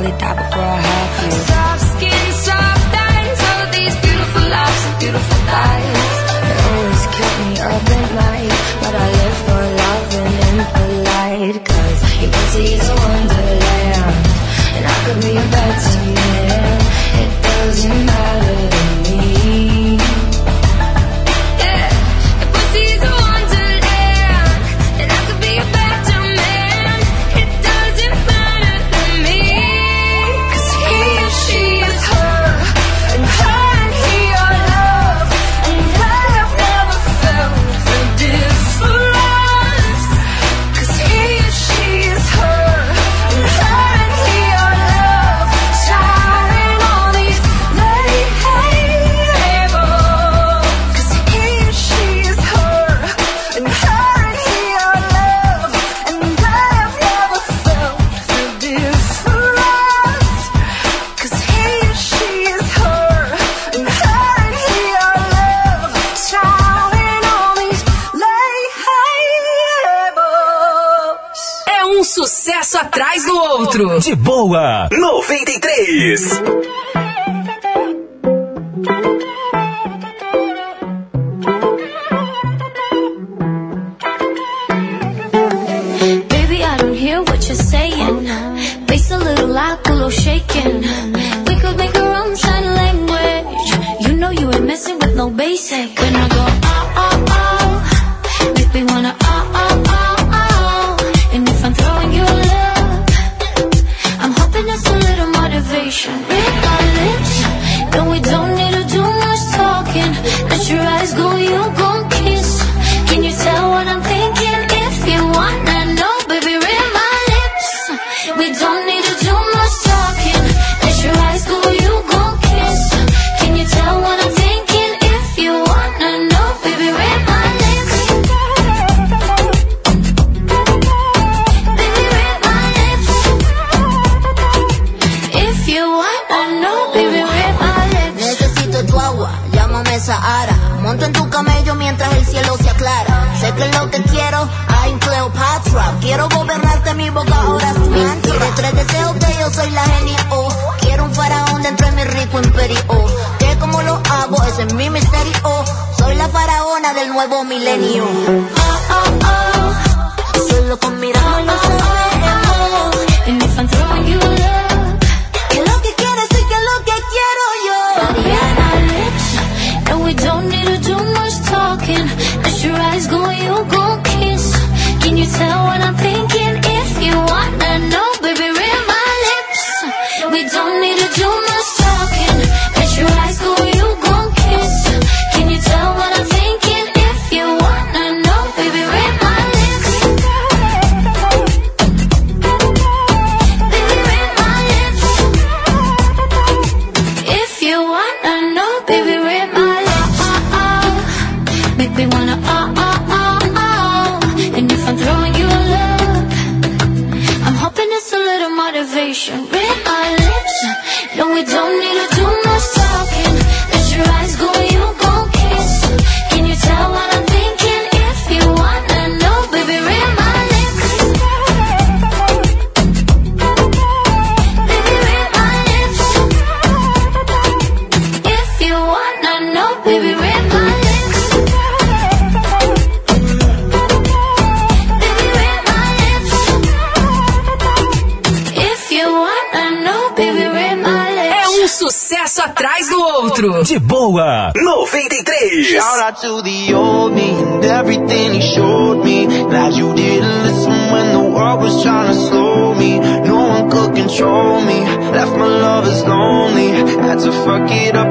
Speaker 23: solitario. Fuck it up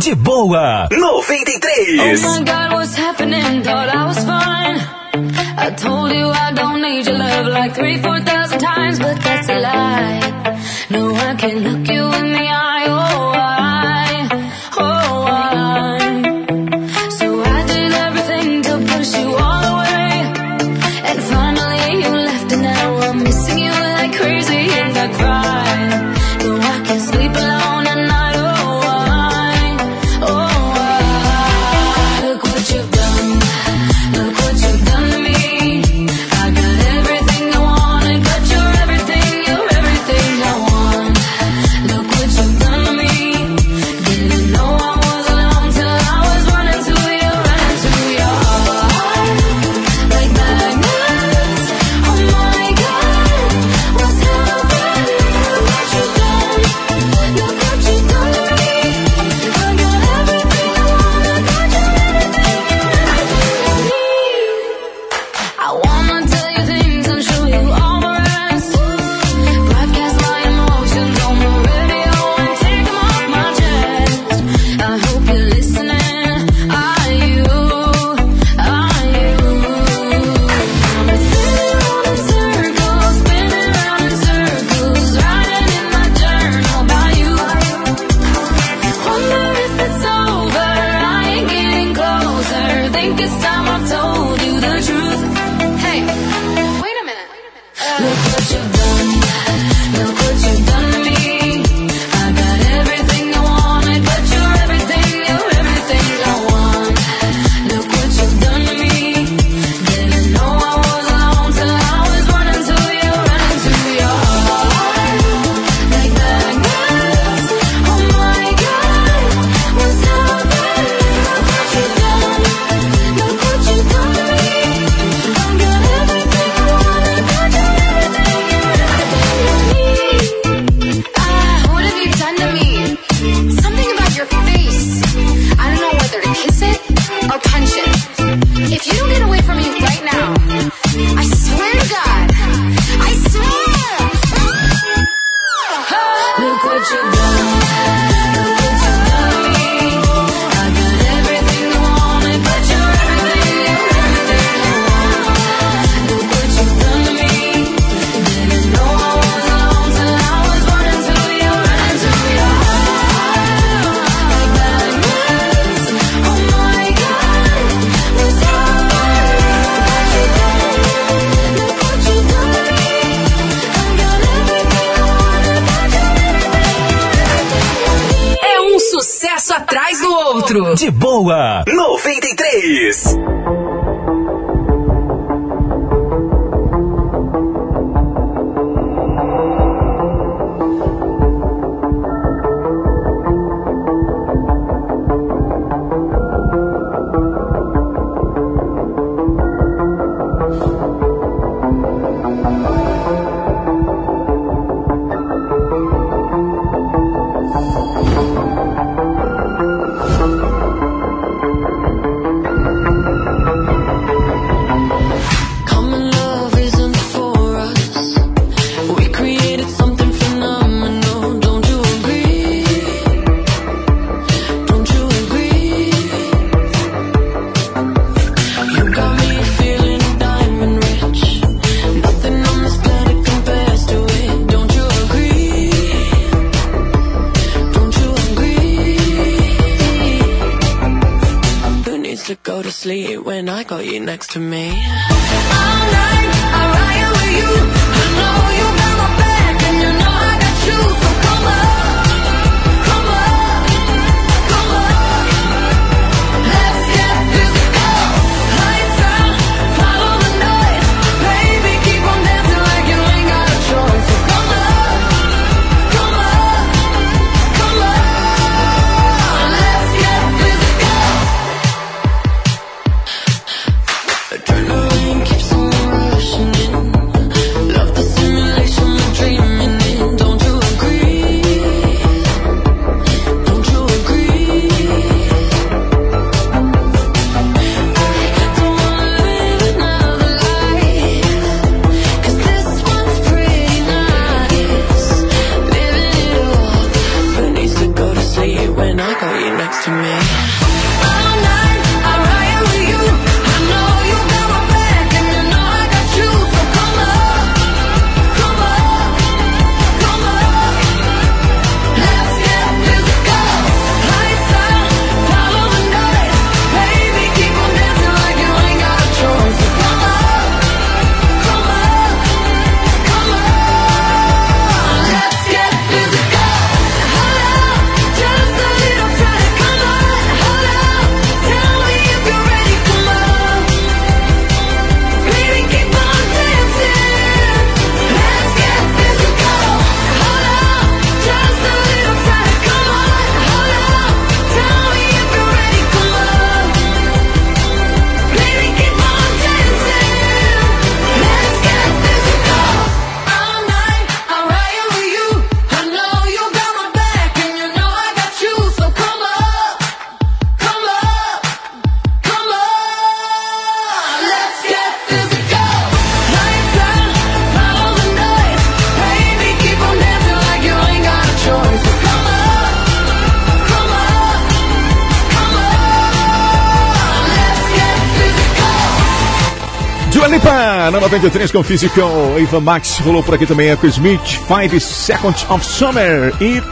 Speaker 23: De boa, 93
Speaker 4: com Physical. Eva Max rolou por aqui também. Echo Smith, 5 Seconds of Summer. E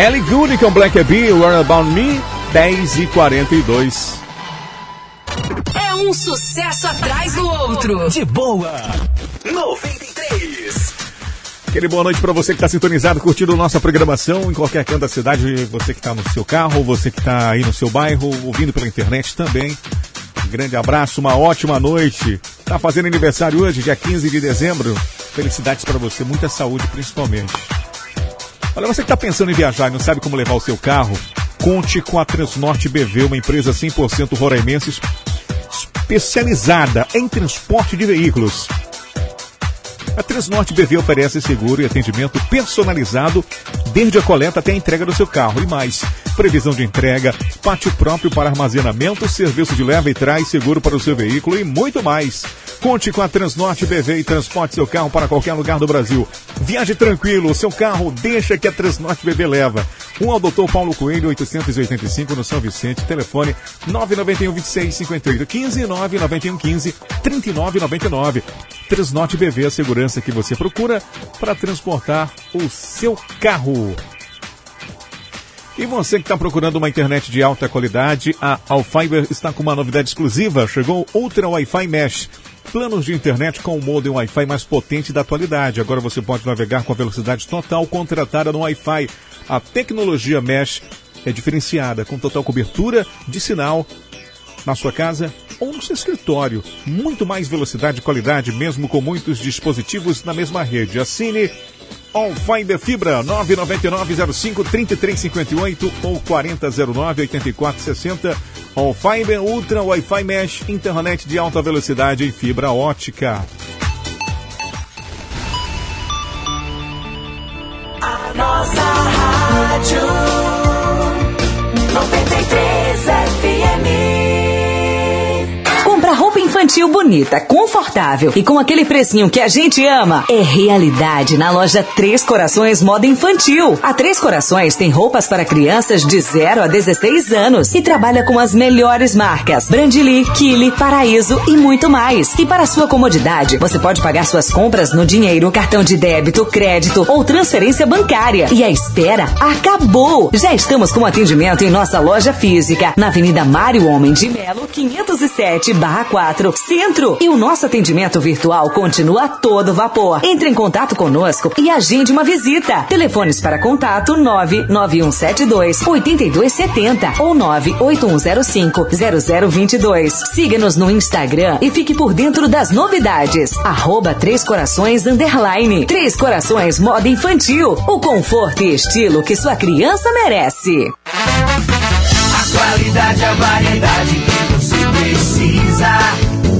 Speaker 4: Ellie Goody com Black Bee, Run About Me, 10 e 42.
Speaker 8: É um sucesso atrás do outro.
Speaker 9: De boa. 93.
Speaker 4: Aquele boa noite para você que está sintonizado, curtindo nossa programação em qualquer canto da cidade. Você que está no seu carro, você que está aí no seu bairro, ouvindo pela internet também. Um grande abraço, uma ótima noite. Tá fazendo aniversário hoje, dia 15 de dezembro. Felicidades para você, muita saúde principalmente. Olha, você que está pensando em viajar e não sabe como levar o seu carro, conte com a Transnorte BV, uma empresa 100% roraimense especializada em transporte de veículos. A Transnorte BV oferece seguro e atendimento personalizado desde a coleta até a entrega do seu carro e mais. Previsão de entrega, pátio próprio para armazenamento, serviço de leva e traz seguro para o seu veículo e muito mais. Conte com a Transnorte BV e transporte seu carro para qualquer lugar do Brasil. Viaje tranquilo, seu carro deixa que a Transnorte BV leva. Um ao Dr. Paulo Coelho, 885 no São Vicente, telefone 991 26 58 15 991 15 39 99. Transnorte BV, a segurança que você procura para transportar o seu carro. E você que está procurando uma internet de alta qualidade, a Alfiber está com uma novidade exclusiva. Chegou Ultra Wi-Fi Mesh. Planos de internet com o modem Wi-Fi mais potente da atualidade. Agora você pode navegar com a velocidade total contratada no Wi-Fi. A tecnologia Mesh é diferenciada, com total cobertura de sinal na sua casa ou no seu escritório. Muito mais velocidade e qualidade, mesmo com muitos dispositivos na mesma rede. Assine On Fiber Fibra 999053358 ou 40098460. On Fiber Ultra Wi-Fi Mesh, internet de alta velocidade e fibra ótica.
Speaker 26: A nossa rádio 93 FM.
Speaker 13: Infantil bonita, confortável e com aquele precinho que a gente ama é realidade na loja Três Corações Moda Infantil. A Três Corações tem roupas para crianças de 0 a 16 anos e trabalha com as melhores marcas: Brandili, Kili, Paraíso e muito mais. E para sua comodidade, você pode pagar suas compras no dinheiro, cartão de débito, crédito ou transferência bancária. E a espera acabou! Já estamos com atendimento em nossa loja física, na Avenida Mário Homem de Melo, 507 barra 4, Centro. E o nosso atendimento virtual continua a todo vapor. Entre em contato conosco e agende uma visita. Telefones para contato 99172 8270 ou 98105 0022. Siga-nos no Instagram e fique por dentro das novidades. Arroba Três Corações Underline. Três Corações Moda Infantil. O conforto e estilo que sua criança merece.
Speaker 26: A qualidade, a variedade que você precisa.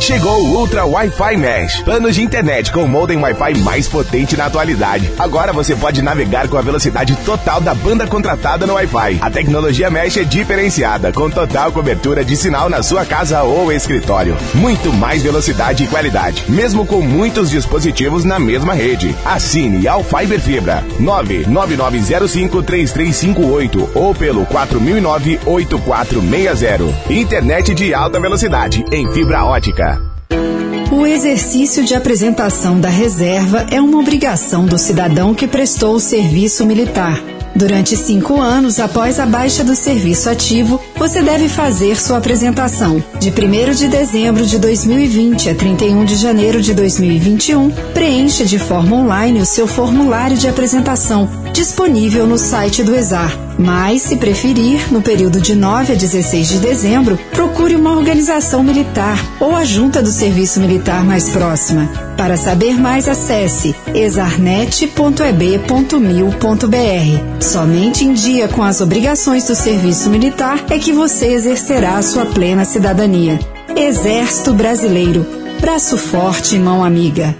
Speaker 17: Chegou o Ultra Wi-Fi Mesh, planos de internet com o modem Wi-Fi mais potente na atualidade. Agora você pode navegar com a velocidade total da banda contratada no Wi-Fi. A tecnologia Mesh é diferenciada, com total cobertura de sinal na sua casa ou escritório. Muito mais velocidade e qualidade, mesmo com muitos dispositivos na mesma rede. Assine ao Fiber Fibra 999053358 ou pelo 4009-8460. Internet de alta velocidade em fibra ótica.
Speaker 24: O exercício de apresentação da reserva é uma obrigação do cidadão que prestou o serviço militar. Durante cinco anos após a baixa do serviço ativo, você deve fazer sua apresentação. De 1 de dezembro de 2020 a 31 de janeiro de 2021, preencha de forma online o seu formulário de apresentação, disponível no site do ESAR. Mas, se preferir, no período de 9 a 16 de dezembro, procure uma organização militar ou a junta do serviço militar mais próxima. Para saber mais, acesse exarnet.eb.mil.br. Somente em dia com as obrigações do serviço militar é que você exercerá a sua plena cidadania. Exército Brasileiro. Braço forte mão amiga.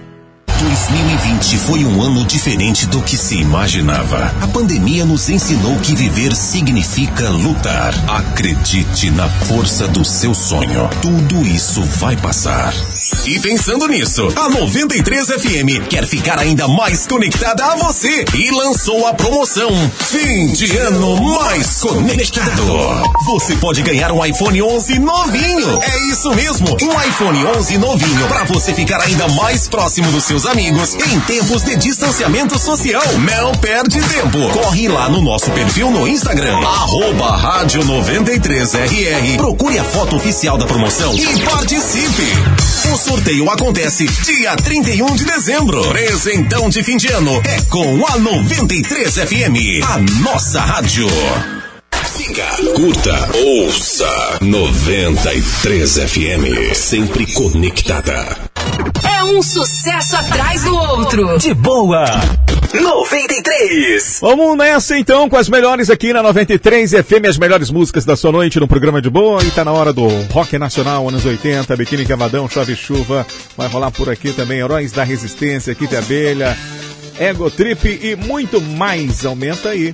Speaker 1: 2020 foi um ano diferente do que se imaginava. A pandemia nos ensinou que viver significa lutar. Acredite na força do seu sonho. Tudo isso vai passar. E pensando nisso, a 93 FM quer ficar ainda mais conectada a você e lançou a promoção Fim de Ano Mais Conectado. Você pode ganhar um iPhone 11 novinho. É isso mesmo, um iPhone 11 novinho para você ficar ainda mais próximo dos seus amigos em tempos de distanciamento social. Não perde tempo. Corre lá no nosso perfil no Instagram, arroba rádio 93RR. Procure a foto oficial da promoção e participe. O sorteio acontece dia 31 de dezembro. Presentão de fim de ano é com a 93 FM, a nossa rádio. Siga, curta, ouça 93 FM, sempre conectada.
Speaker 8: É um sucesso atrás do outro.
Speaker 9: De boa. 93.
Speaker 4: Vamos nessa então com as melhores aqui na 93 FM, as melhores músicas da sua noite no programa de boa. E tá na hora do rock nacional, anos 80, Biquíni Cavadão, Chove Chuva. Vai rolar por aqui também Heróis da Resistência, Kit Abelha, Ego Trip e muito mais. Aumenta aí.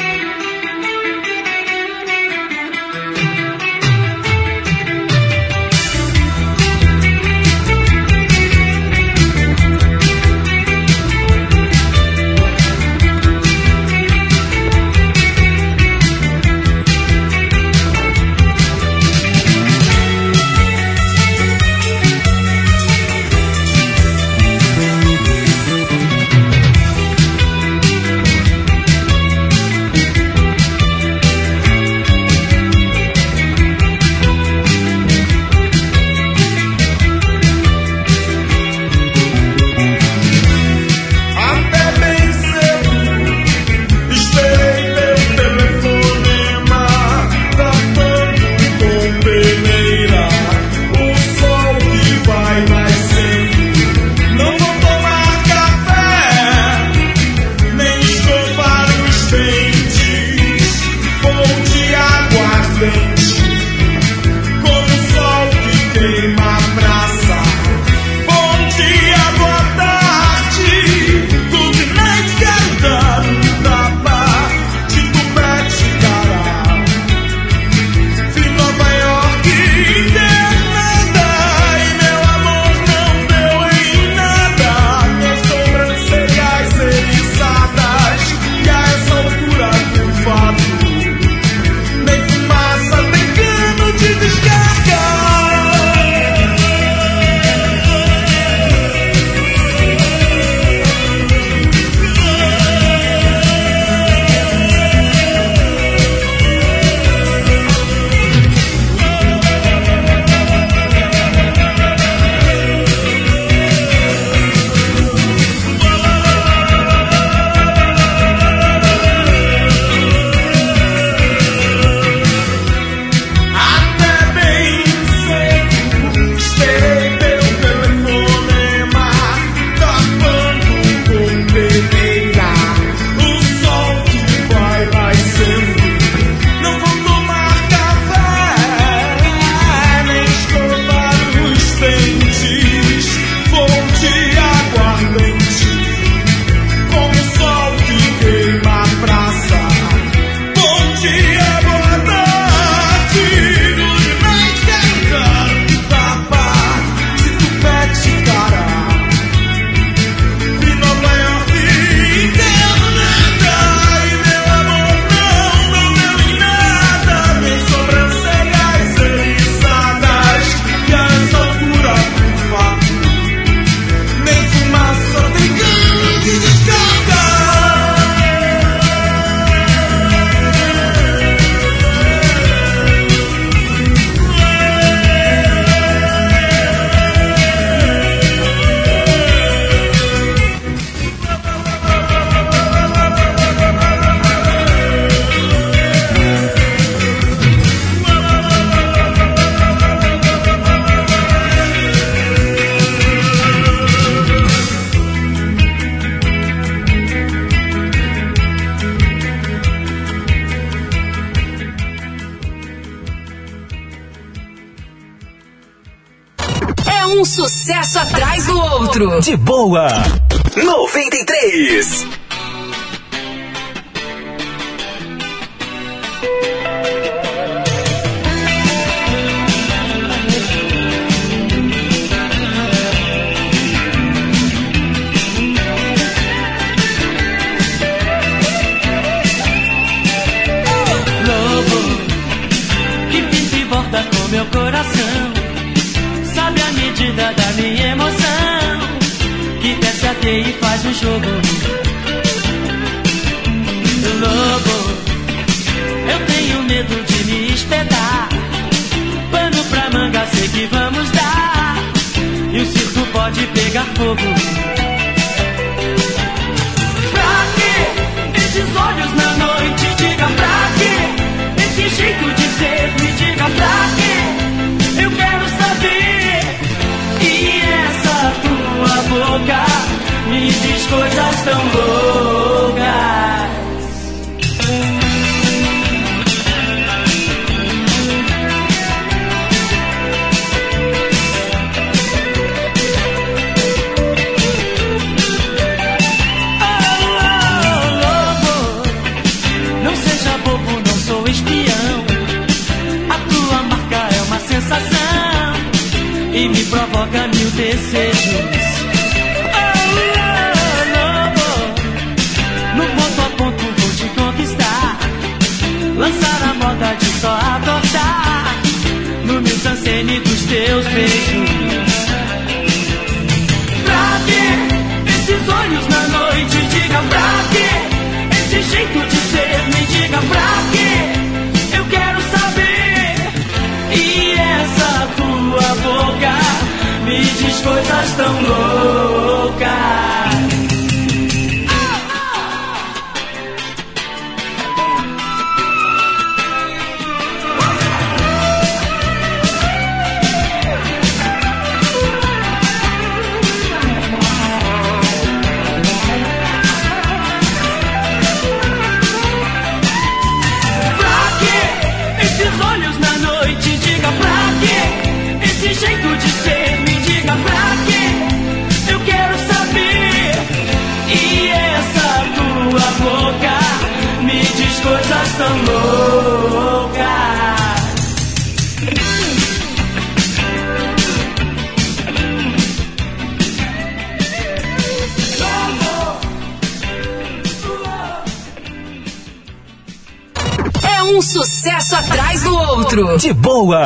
Speaker 20: Boa.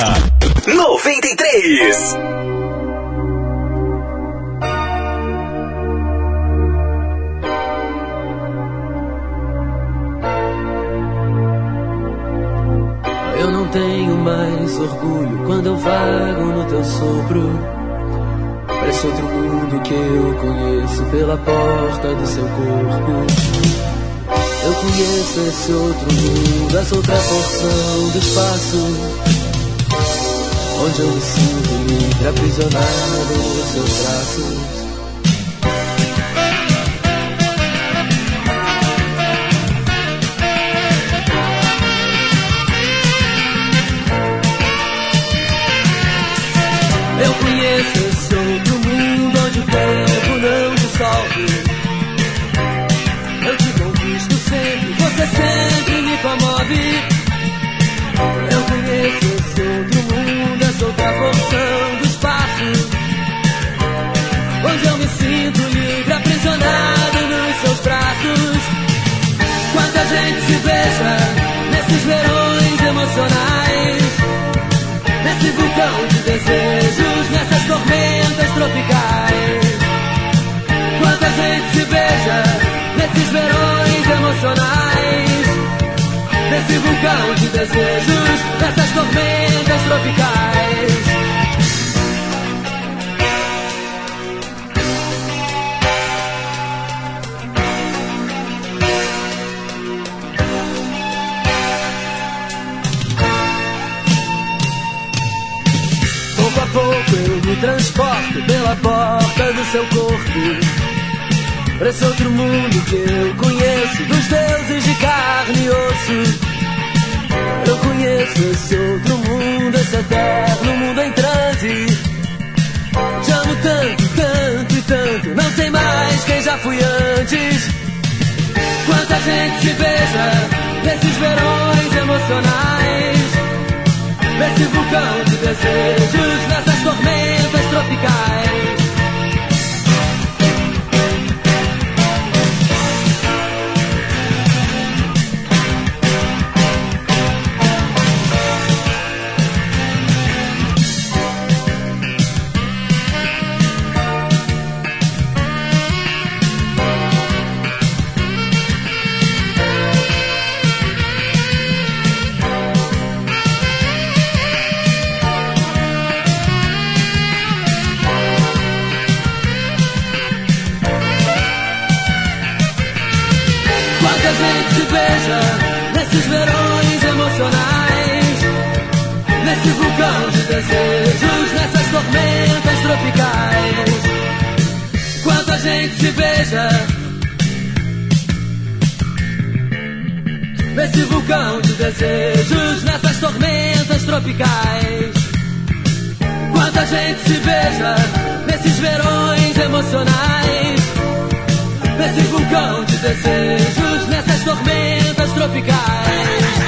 Speaker 20: 93.
Speaker 27: Eu não tenho mais orgulho quando eu vago no teu sopro. Parece outro mundo que eu conheço pela porta do seu corpo. Eu conheço esse outro mundo, essa outra porção do espaço. Onde eu me sinto livre, aprisionado nos seus braços. Eu conheço esse outro mundo onde o tempo não dissolve. Eu te conquisto sempre, você sempre me comove. Aprisionado nos seus braços. Quanta gente se beija nesses verões emocionais. Nesse vulcão de desejos, nessas tormentas tropicais. Quanta gente se beija nesses verões emocionais. Nesse vulcão de desejos, nessas tormentas tropicais. pela porta do seu corpo. Pra esse outro mundo que eu conheço, dos deuses de carne e osso. Eu conheço esse outro mundo, esse eterno mundo em transe. Te amo tanto, tanto e tanto, não sei mais quem já fui antes. Quanta gente se beija nesses verões emocionais, nesse vulcão de desejos, nessa tormentas tropicais. Nesse vulcão de desejos, nessas tormentas tropicais. Quanta gente se beija nesses verões emocionais. Nesse vulcão de desejos, nessas tormentas tropicais.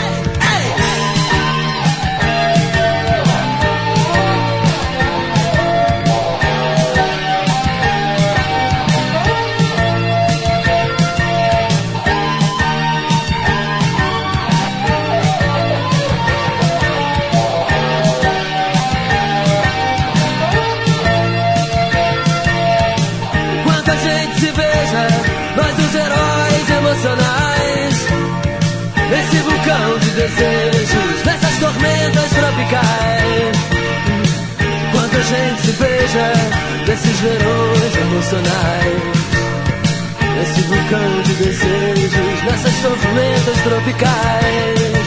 Speaker 27: Vulcão de desejos, nessas tormentas tropicais. Quanta gente se beija, nesses verões emocionais. Nesse vulcão de desejos, nessas tormentas tropicais.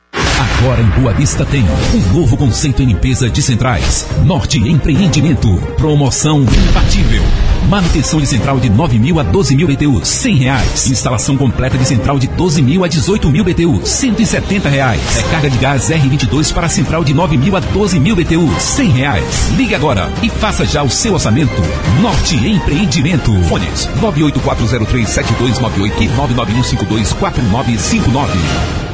Speaker 2: Agora em Boa Vista tem um novo conceito em limpeza de centrais. Norte Empreendimento. Promoção imbatível. Manutenção de central de 9 mil a 12 mil BTUs, 100 reais. Instalação completa de central de 12 mil a 18 mil BTUs, 170 reais. Recarga de gás R22 para central de 9 mil a 12 mil BTUs, 100 reais. Ligue agora e faça já o seu orçamento. Norte Empreendimento. Fones 984037298 e 991524959.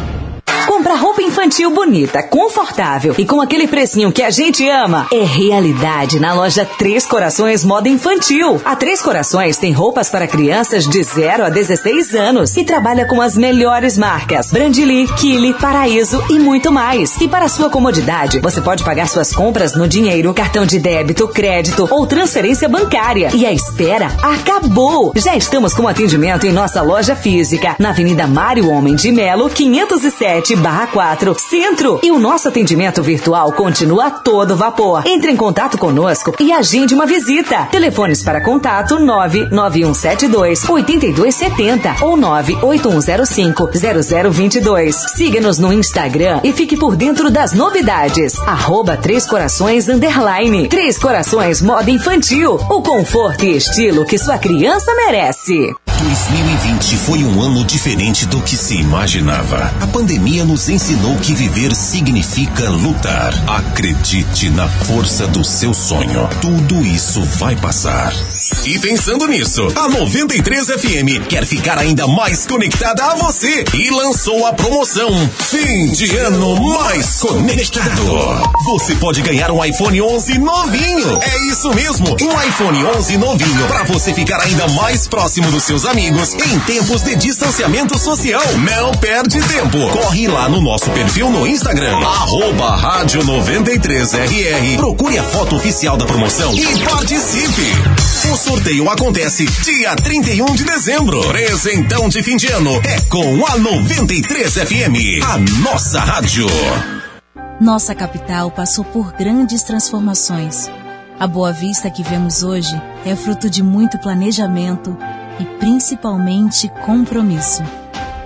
Speaker 13: Infantil bonita, confortável e com aquele precinho que a gente ama é realidade na loja Três Corações Moda Infantil. A Três Corações tem roupas para crianças de 0 a 16 anos e trabalha com as melhores marcas: Brandili, Kili, Paraíso e muito mais. E para sua comodidade, você pode pagar suas compras no dinheiro, cartão de débito, crédito ou transferência bancária. E a espera acabou! Já estamos com atendimento em nossa loja física, na Avenida Mário Homem de Melo, 507 barra 4, Centro. E o nosso atendimento virtual continua a todo vapor. Entre em contato conosco e agende uma visita. Telefones para contato 99172 8270 ou 98105 0022. Siga-nos no Instagram e fique por dentro das novidades. Arroba Três Corações Underline. Três Corações Moda Infantil. O conforto e estilo que sua criança merece.
Speaker 1: 2020 foi um ano diferente do que se imaginava. A pandemia nos ensinou que viver significa lutar. Acredite na força do seu sonho. Tudo isso vai passar. E pensando nisso, a 93 FM quer ficar ainda mais conectada a você e lançou a promoção Fim de Ano Mais Conectado. Você pode ganhar um iPhone 11 novinho. É isso mesmo, um iPhone 11 novinho para você ficar ainda mais próximo dos seus amigos em tempos de distanciamento social. Não perde tempo. Corre lá no nosso perfil no Instagram, arroba rádio 93RR. Procure a foto oficial da promoção e participe. O sorteio acontece dia 31 de dezembro. Presentão de fim de ano é com a 93 FM, a nossa rádio.
Speaker 3: Nossa capital passou por grandes transformações. A Boa Vista que vemos hoje é fruto de muito planejamento e principalmente compromisso.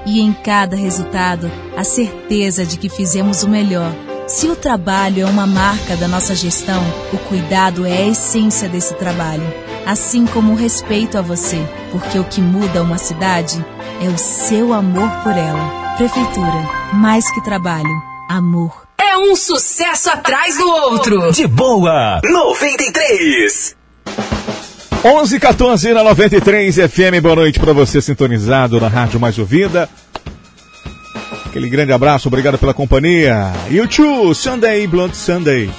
Speaker 3: E em cada resultado, a certeza de que fizemos o melhor. Se o trabalho é uma marca da nossa gestão, o cuidado é a essência desse trabalho. Assim como o respeito a você, porque o que muda uma cidade é o seu amor por ela. Prefeitura, mais que trabalho, amor.
Speaker 8: É um sucesso atrás do outro.
Speaker 9: De boa, 93.
Speaker 4: 11 14 na 93 FM, boa noite para você sintonizado na Rádio Mais Ouvida. Aquele grande abraço, obrigado pela companhia. YouTube, Sunday, Blood Sunday.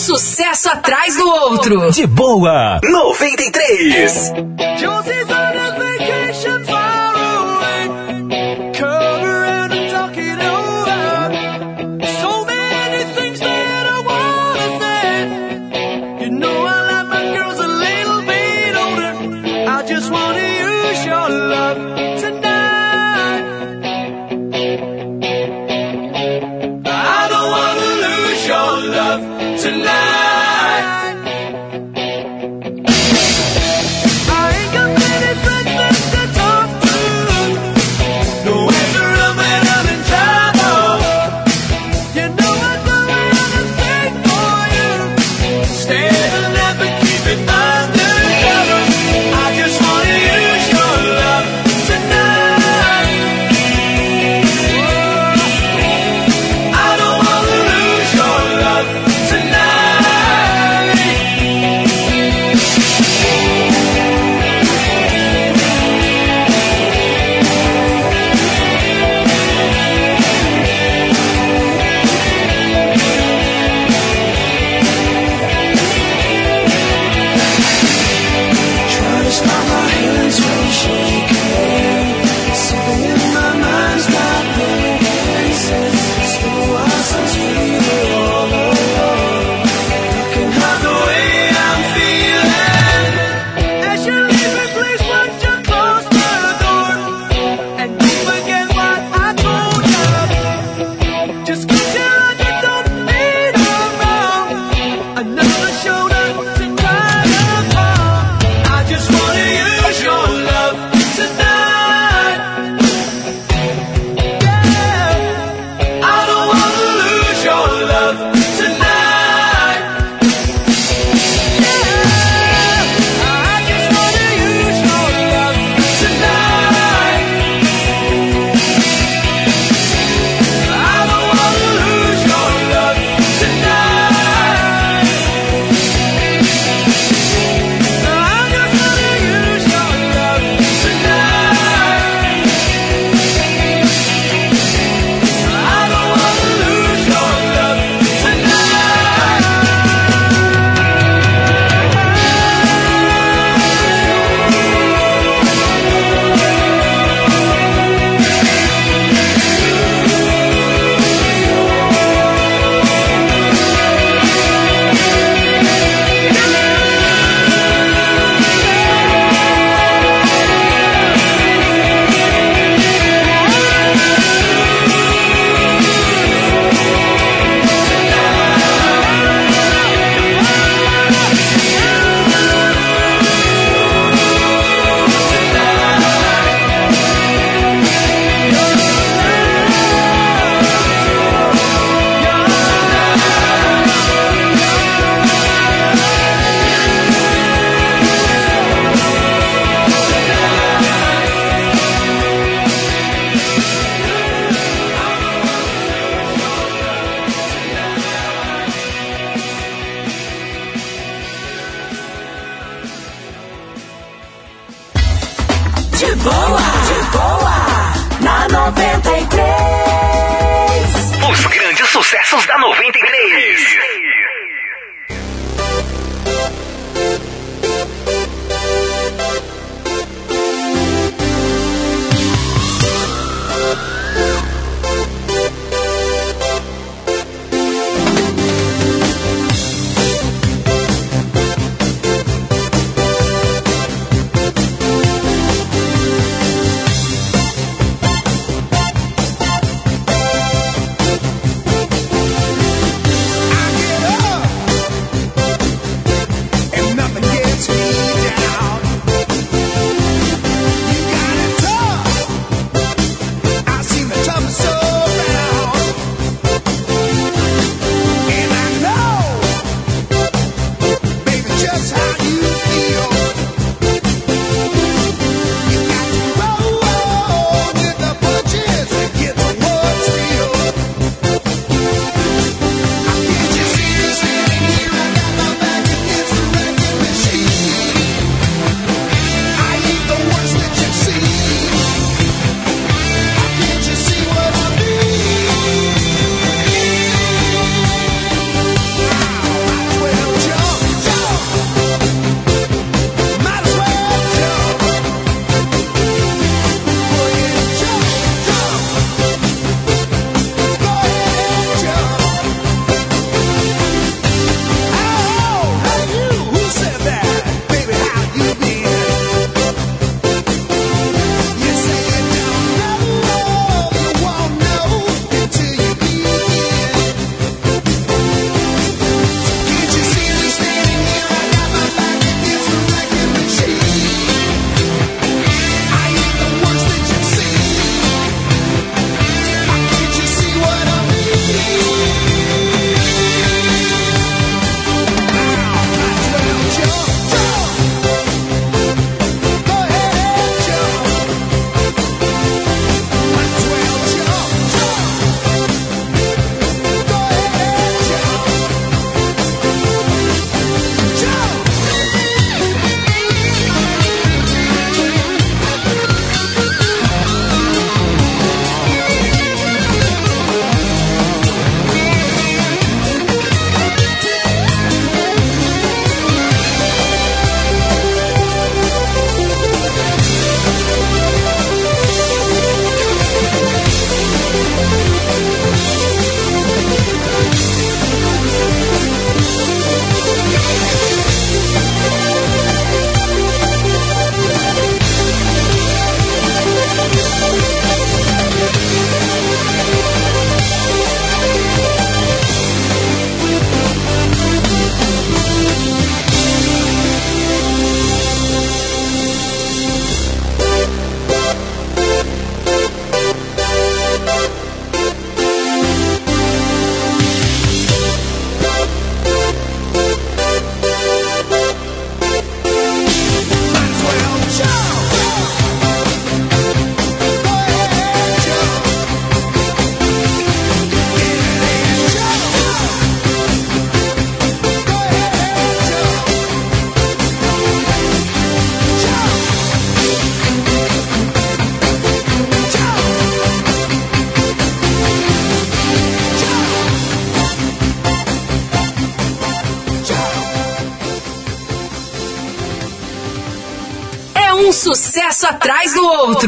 Speaker 3: Sucesso atrás do outro.
Speaker 20: De boa, 93.
Speaker 27: Josie's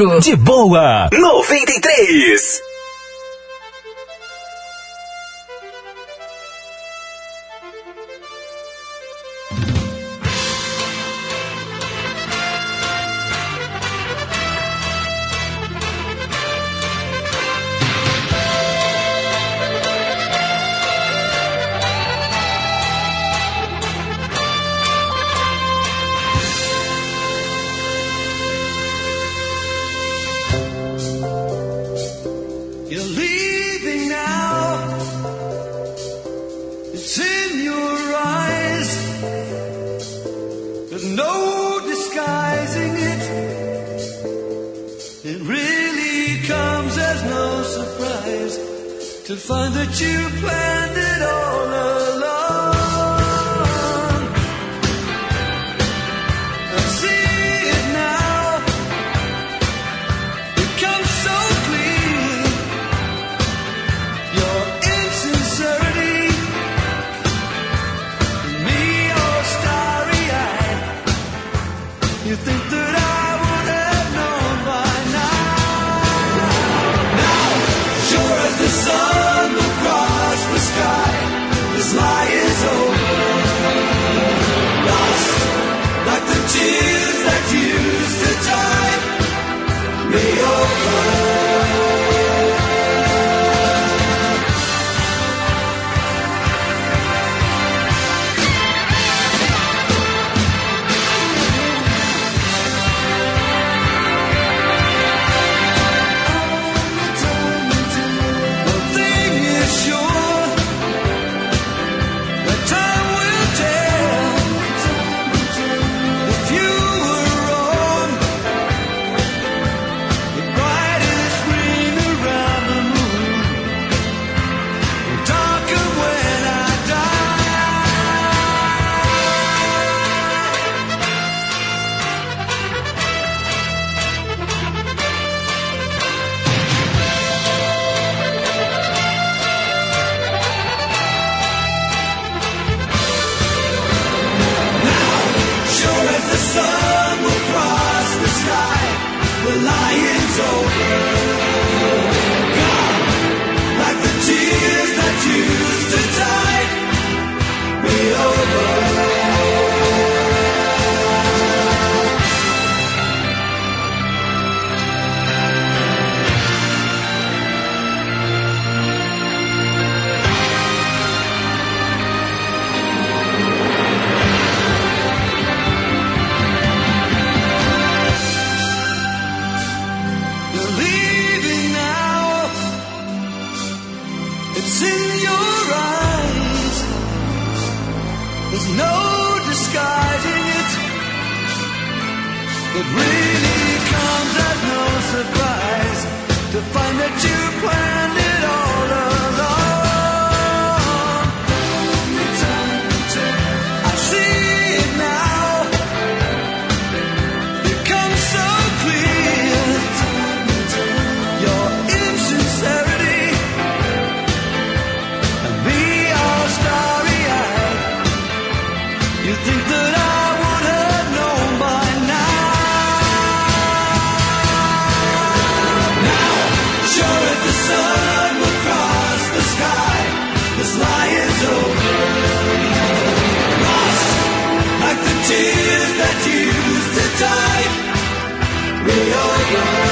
Speaker 3: outro.
Speaker 20: De boa, 93.
Speaker 3: Hallelujah.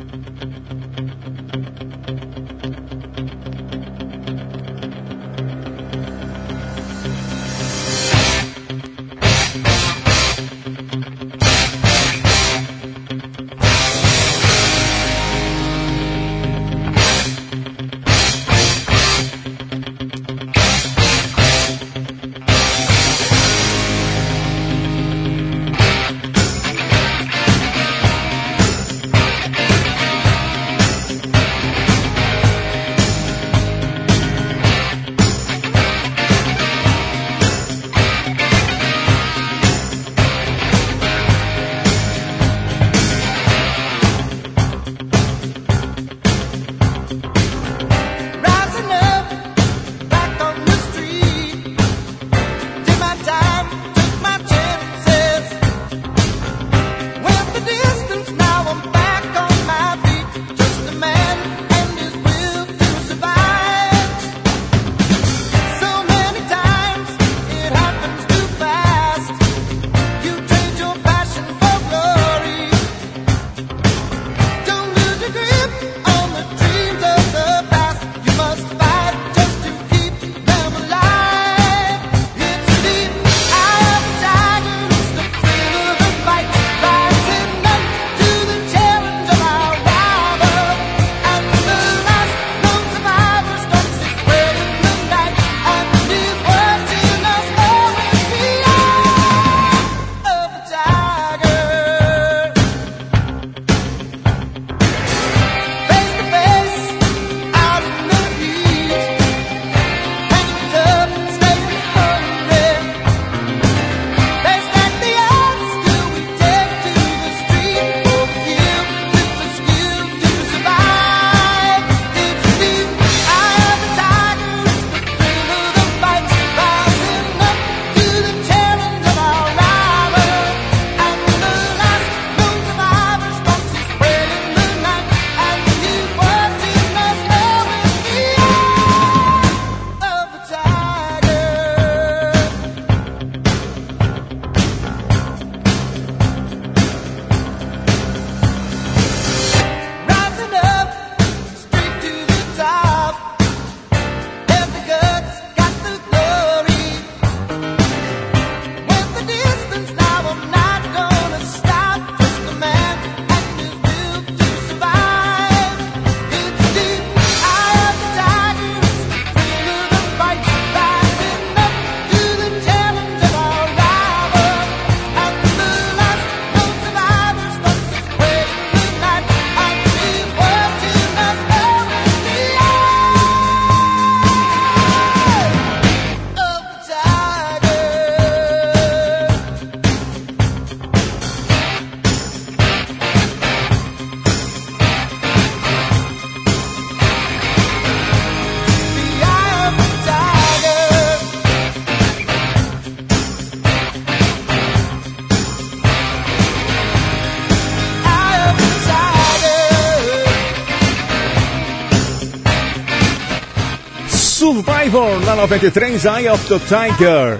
Speaker 26: Survivor
Speaker 4: na 93, Eye of the Tiger.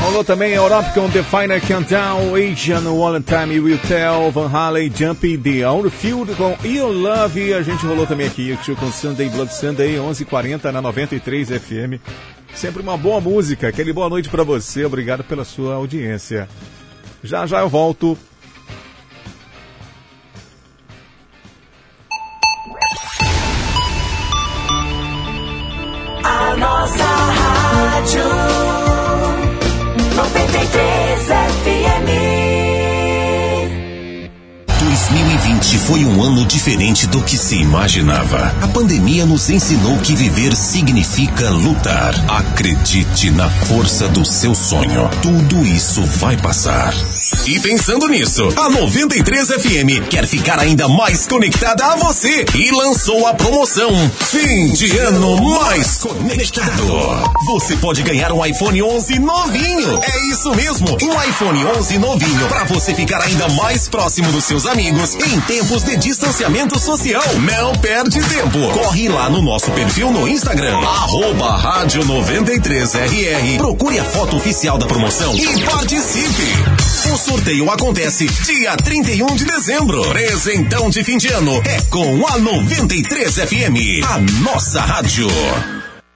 Speaker 4: Rolou também Europe com The Final Countdown, Asian One Time Will Tell, Van Halen, Jumpy, The Outfield com You Love. A gente rolou também aqui com Sunday Blood Sunday, 11:40 na 93 FM. Sempre uma boa música. Aquele boa noite pra você. Obrigado pela sua audiência. Já já eu volto.
Speaker 1: Se imaginava. A pandemia nos ensinou que viver significa lutar. Acredite na força do seu sonho. Tudo isso vai passar. E pensando nisso, a 93 FM quer ficar ainda mais conectada a você e lançou a promoção Fim de Ano Mais Conectado. Você pode ganhar um iPhone 11 novinho. É isso mesmo, um iPhone 11 novinho para você ficar ainda mais próximo dos seus amigos em tempos de distanciamento social. Não perde tempo. Corre lá no nosso perfil no Instagram, arroba rádio 93RR. Procure a foto oficial da promoção e participe. O sorteio acontece dia 31 de dezembro. Presentão de fim de ano é com a 93 FM, a nossa rádio.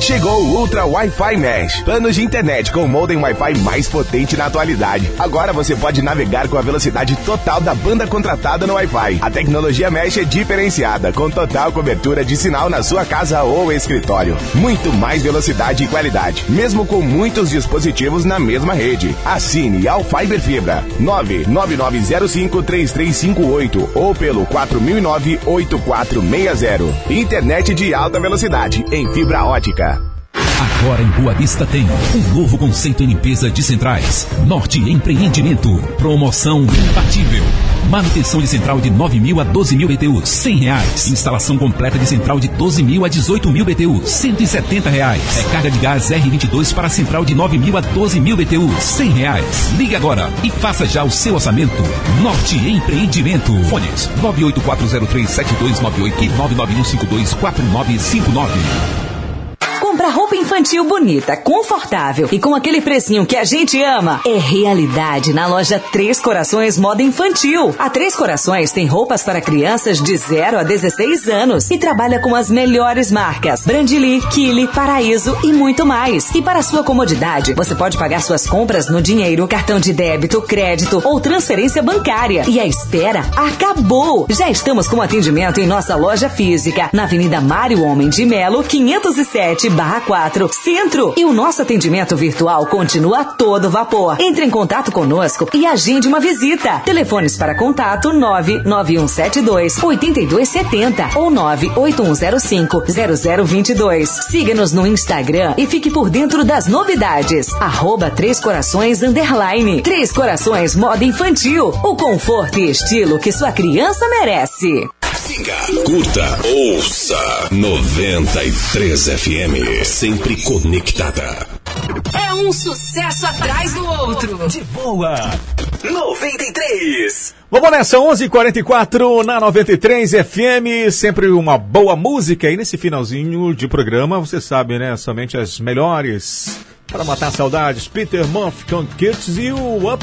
Speaker 17: Chegou o Ultra Wi-Fi Mesh. Planos de internet com o modem Wi-Fi mais potente na atualidade. Agora você pode navegar com a velocidade total da banda contratada no Wi-Fi. A tecnologia Mesh é diferenciada, com total cobertura de sinal na sua casa ou escritório. Muito mais velocidade e qualidade, mesmo com muitos dispositivos na mesma rede. Assine ao Fiber Fibra 999053358 ou pelo 4009-8460. Internet de alta velocidade em fibra ótica.
Speaker 2: Agora em Boa Vista tem um novo conceito em limpeza de centrais. Norte Empreendimento. Promoção imbatível. Manutenção de central de 9 mil a 12 mil BTUs, 100 reais. Instalação completa de central de 12 mil a 18 mil BTUs, 170 reais. Recarga de gás R22 para central de 9 mil a 12 mil BTUs, 100 reais. Ligue agora e faça já o seu orçamento. Norte Empreendimento. Fones 984037298 e 991524959.
Speaker 13: Comprar roupa infantil bonita, confortável e com aquele precinho que a gente ama é realidade na loja Três Corações Moda Infantil. A Três Corações tem roupas para crianças de 0 a 16 anos e trabalha com as melhores marcas: Brandili, Kili, Paraíso e muito mais. E para sua comodidade, você pode pagar suas compras no dinheiro, cartão de débito, crédito ou transferência bancária. E a espera acabou! Já estamos com atendimento em nossa loja física, na Avenida Mário Homem de Melo, 507 barra 4, Centro. E o nosso atendimento virtual continua todo vapor. Entre em contato conosco e agende uma visita. Telefones para contato 99172 8270 ou 98105 0022. Siga-nos no Instagram e fique por dentro das novidades. Arroba Três Corações Underline. Três Corações Moda Infantil. O conforto e estilo que sua criança merece.
Speaker 1: Curta, ouça 93 FM, sempre conectada.
Speaker 8: É um sucesso atrás do outro.
Speaker 9: De boa. 93.
Speaker 4: Vamos nessa, 11:44 na 93 FM, sempre uma boa música. E nesse finalzinho de programa, você sabe, né? Somente as melhores para matar saudades. Peter Muff com Kids e o Up.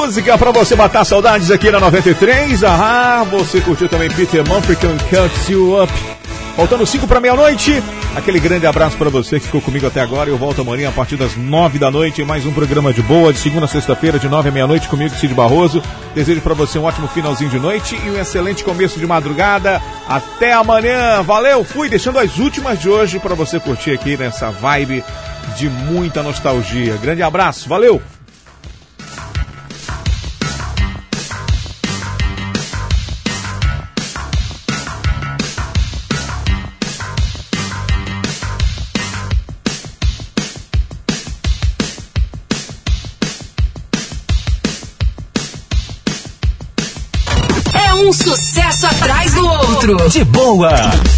Speaker 4: Música pra você matar saudades aqui na 93. Ah, você curtiu também Peter com Cut You Up. Faltando 5 para meia-noite. Aquele grande abraço para você que ficou comigo até agora. Eu volto amanhã a partir das 9 da noite em mais um programa de boa, de segunda a sexta-feira, de 9 à meia-noite, comigo, Cid Barroso. Desejo para você um ótimo finalzinho de noite e um excelente começo de madrugada. Até amanhã. Valeu, fui deixando as últimas de hoje para você curtir aqui nessa vibe de muita nostalgia. Grande abraço, valeu!
Speaker 9: De boa.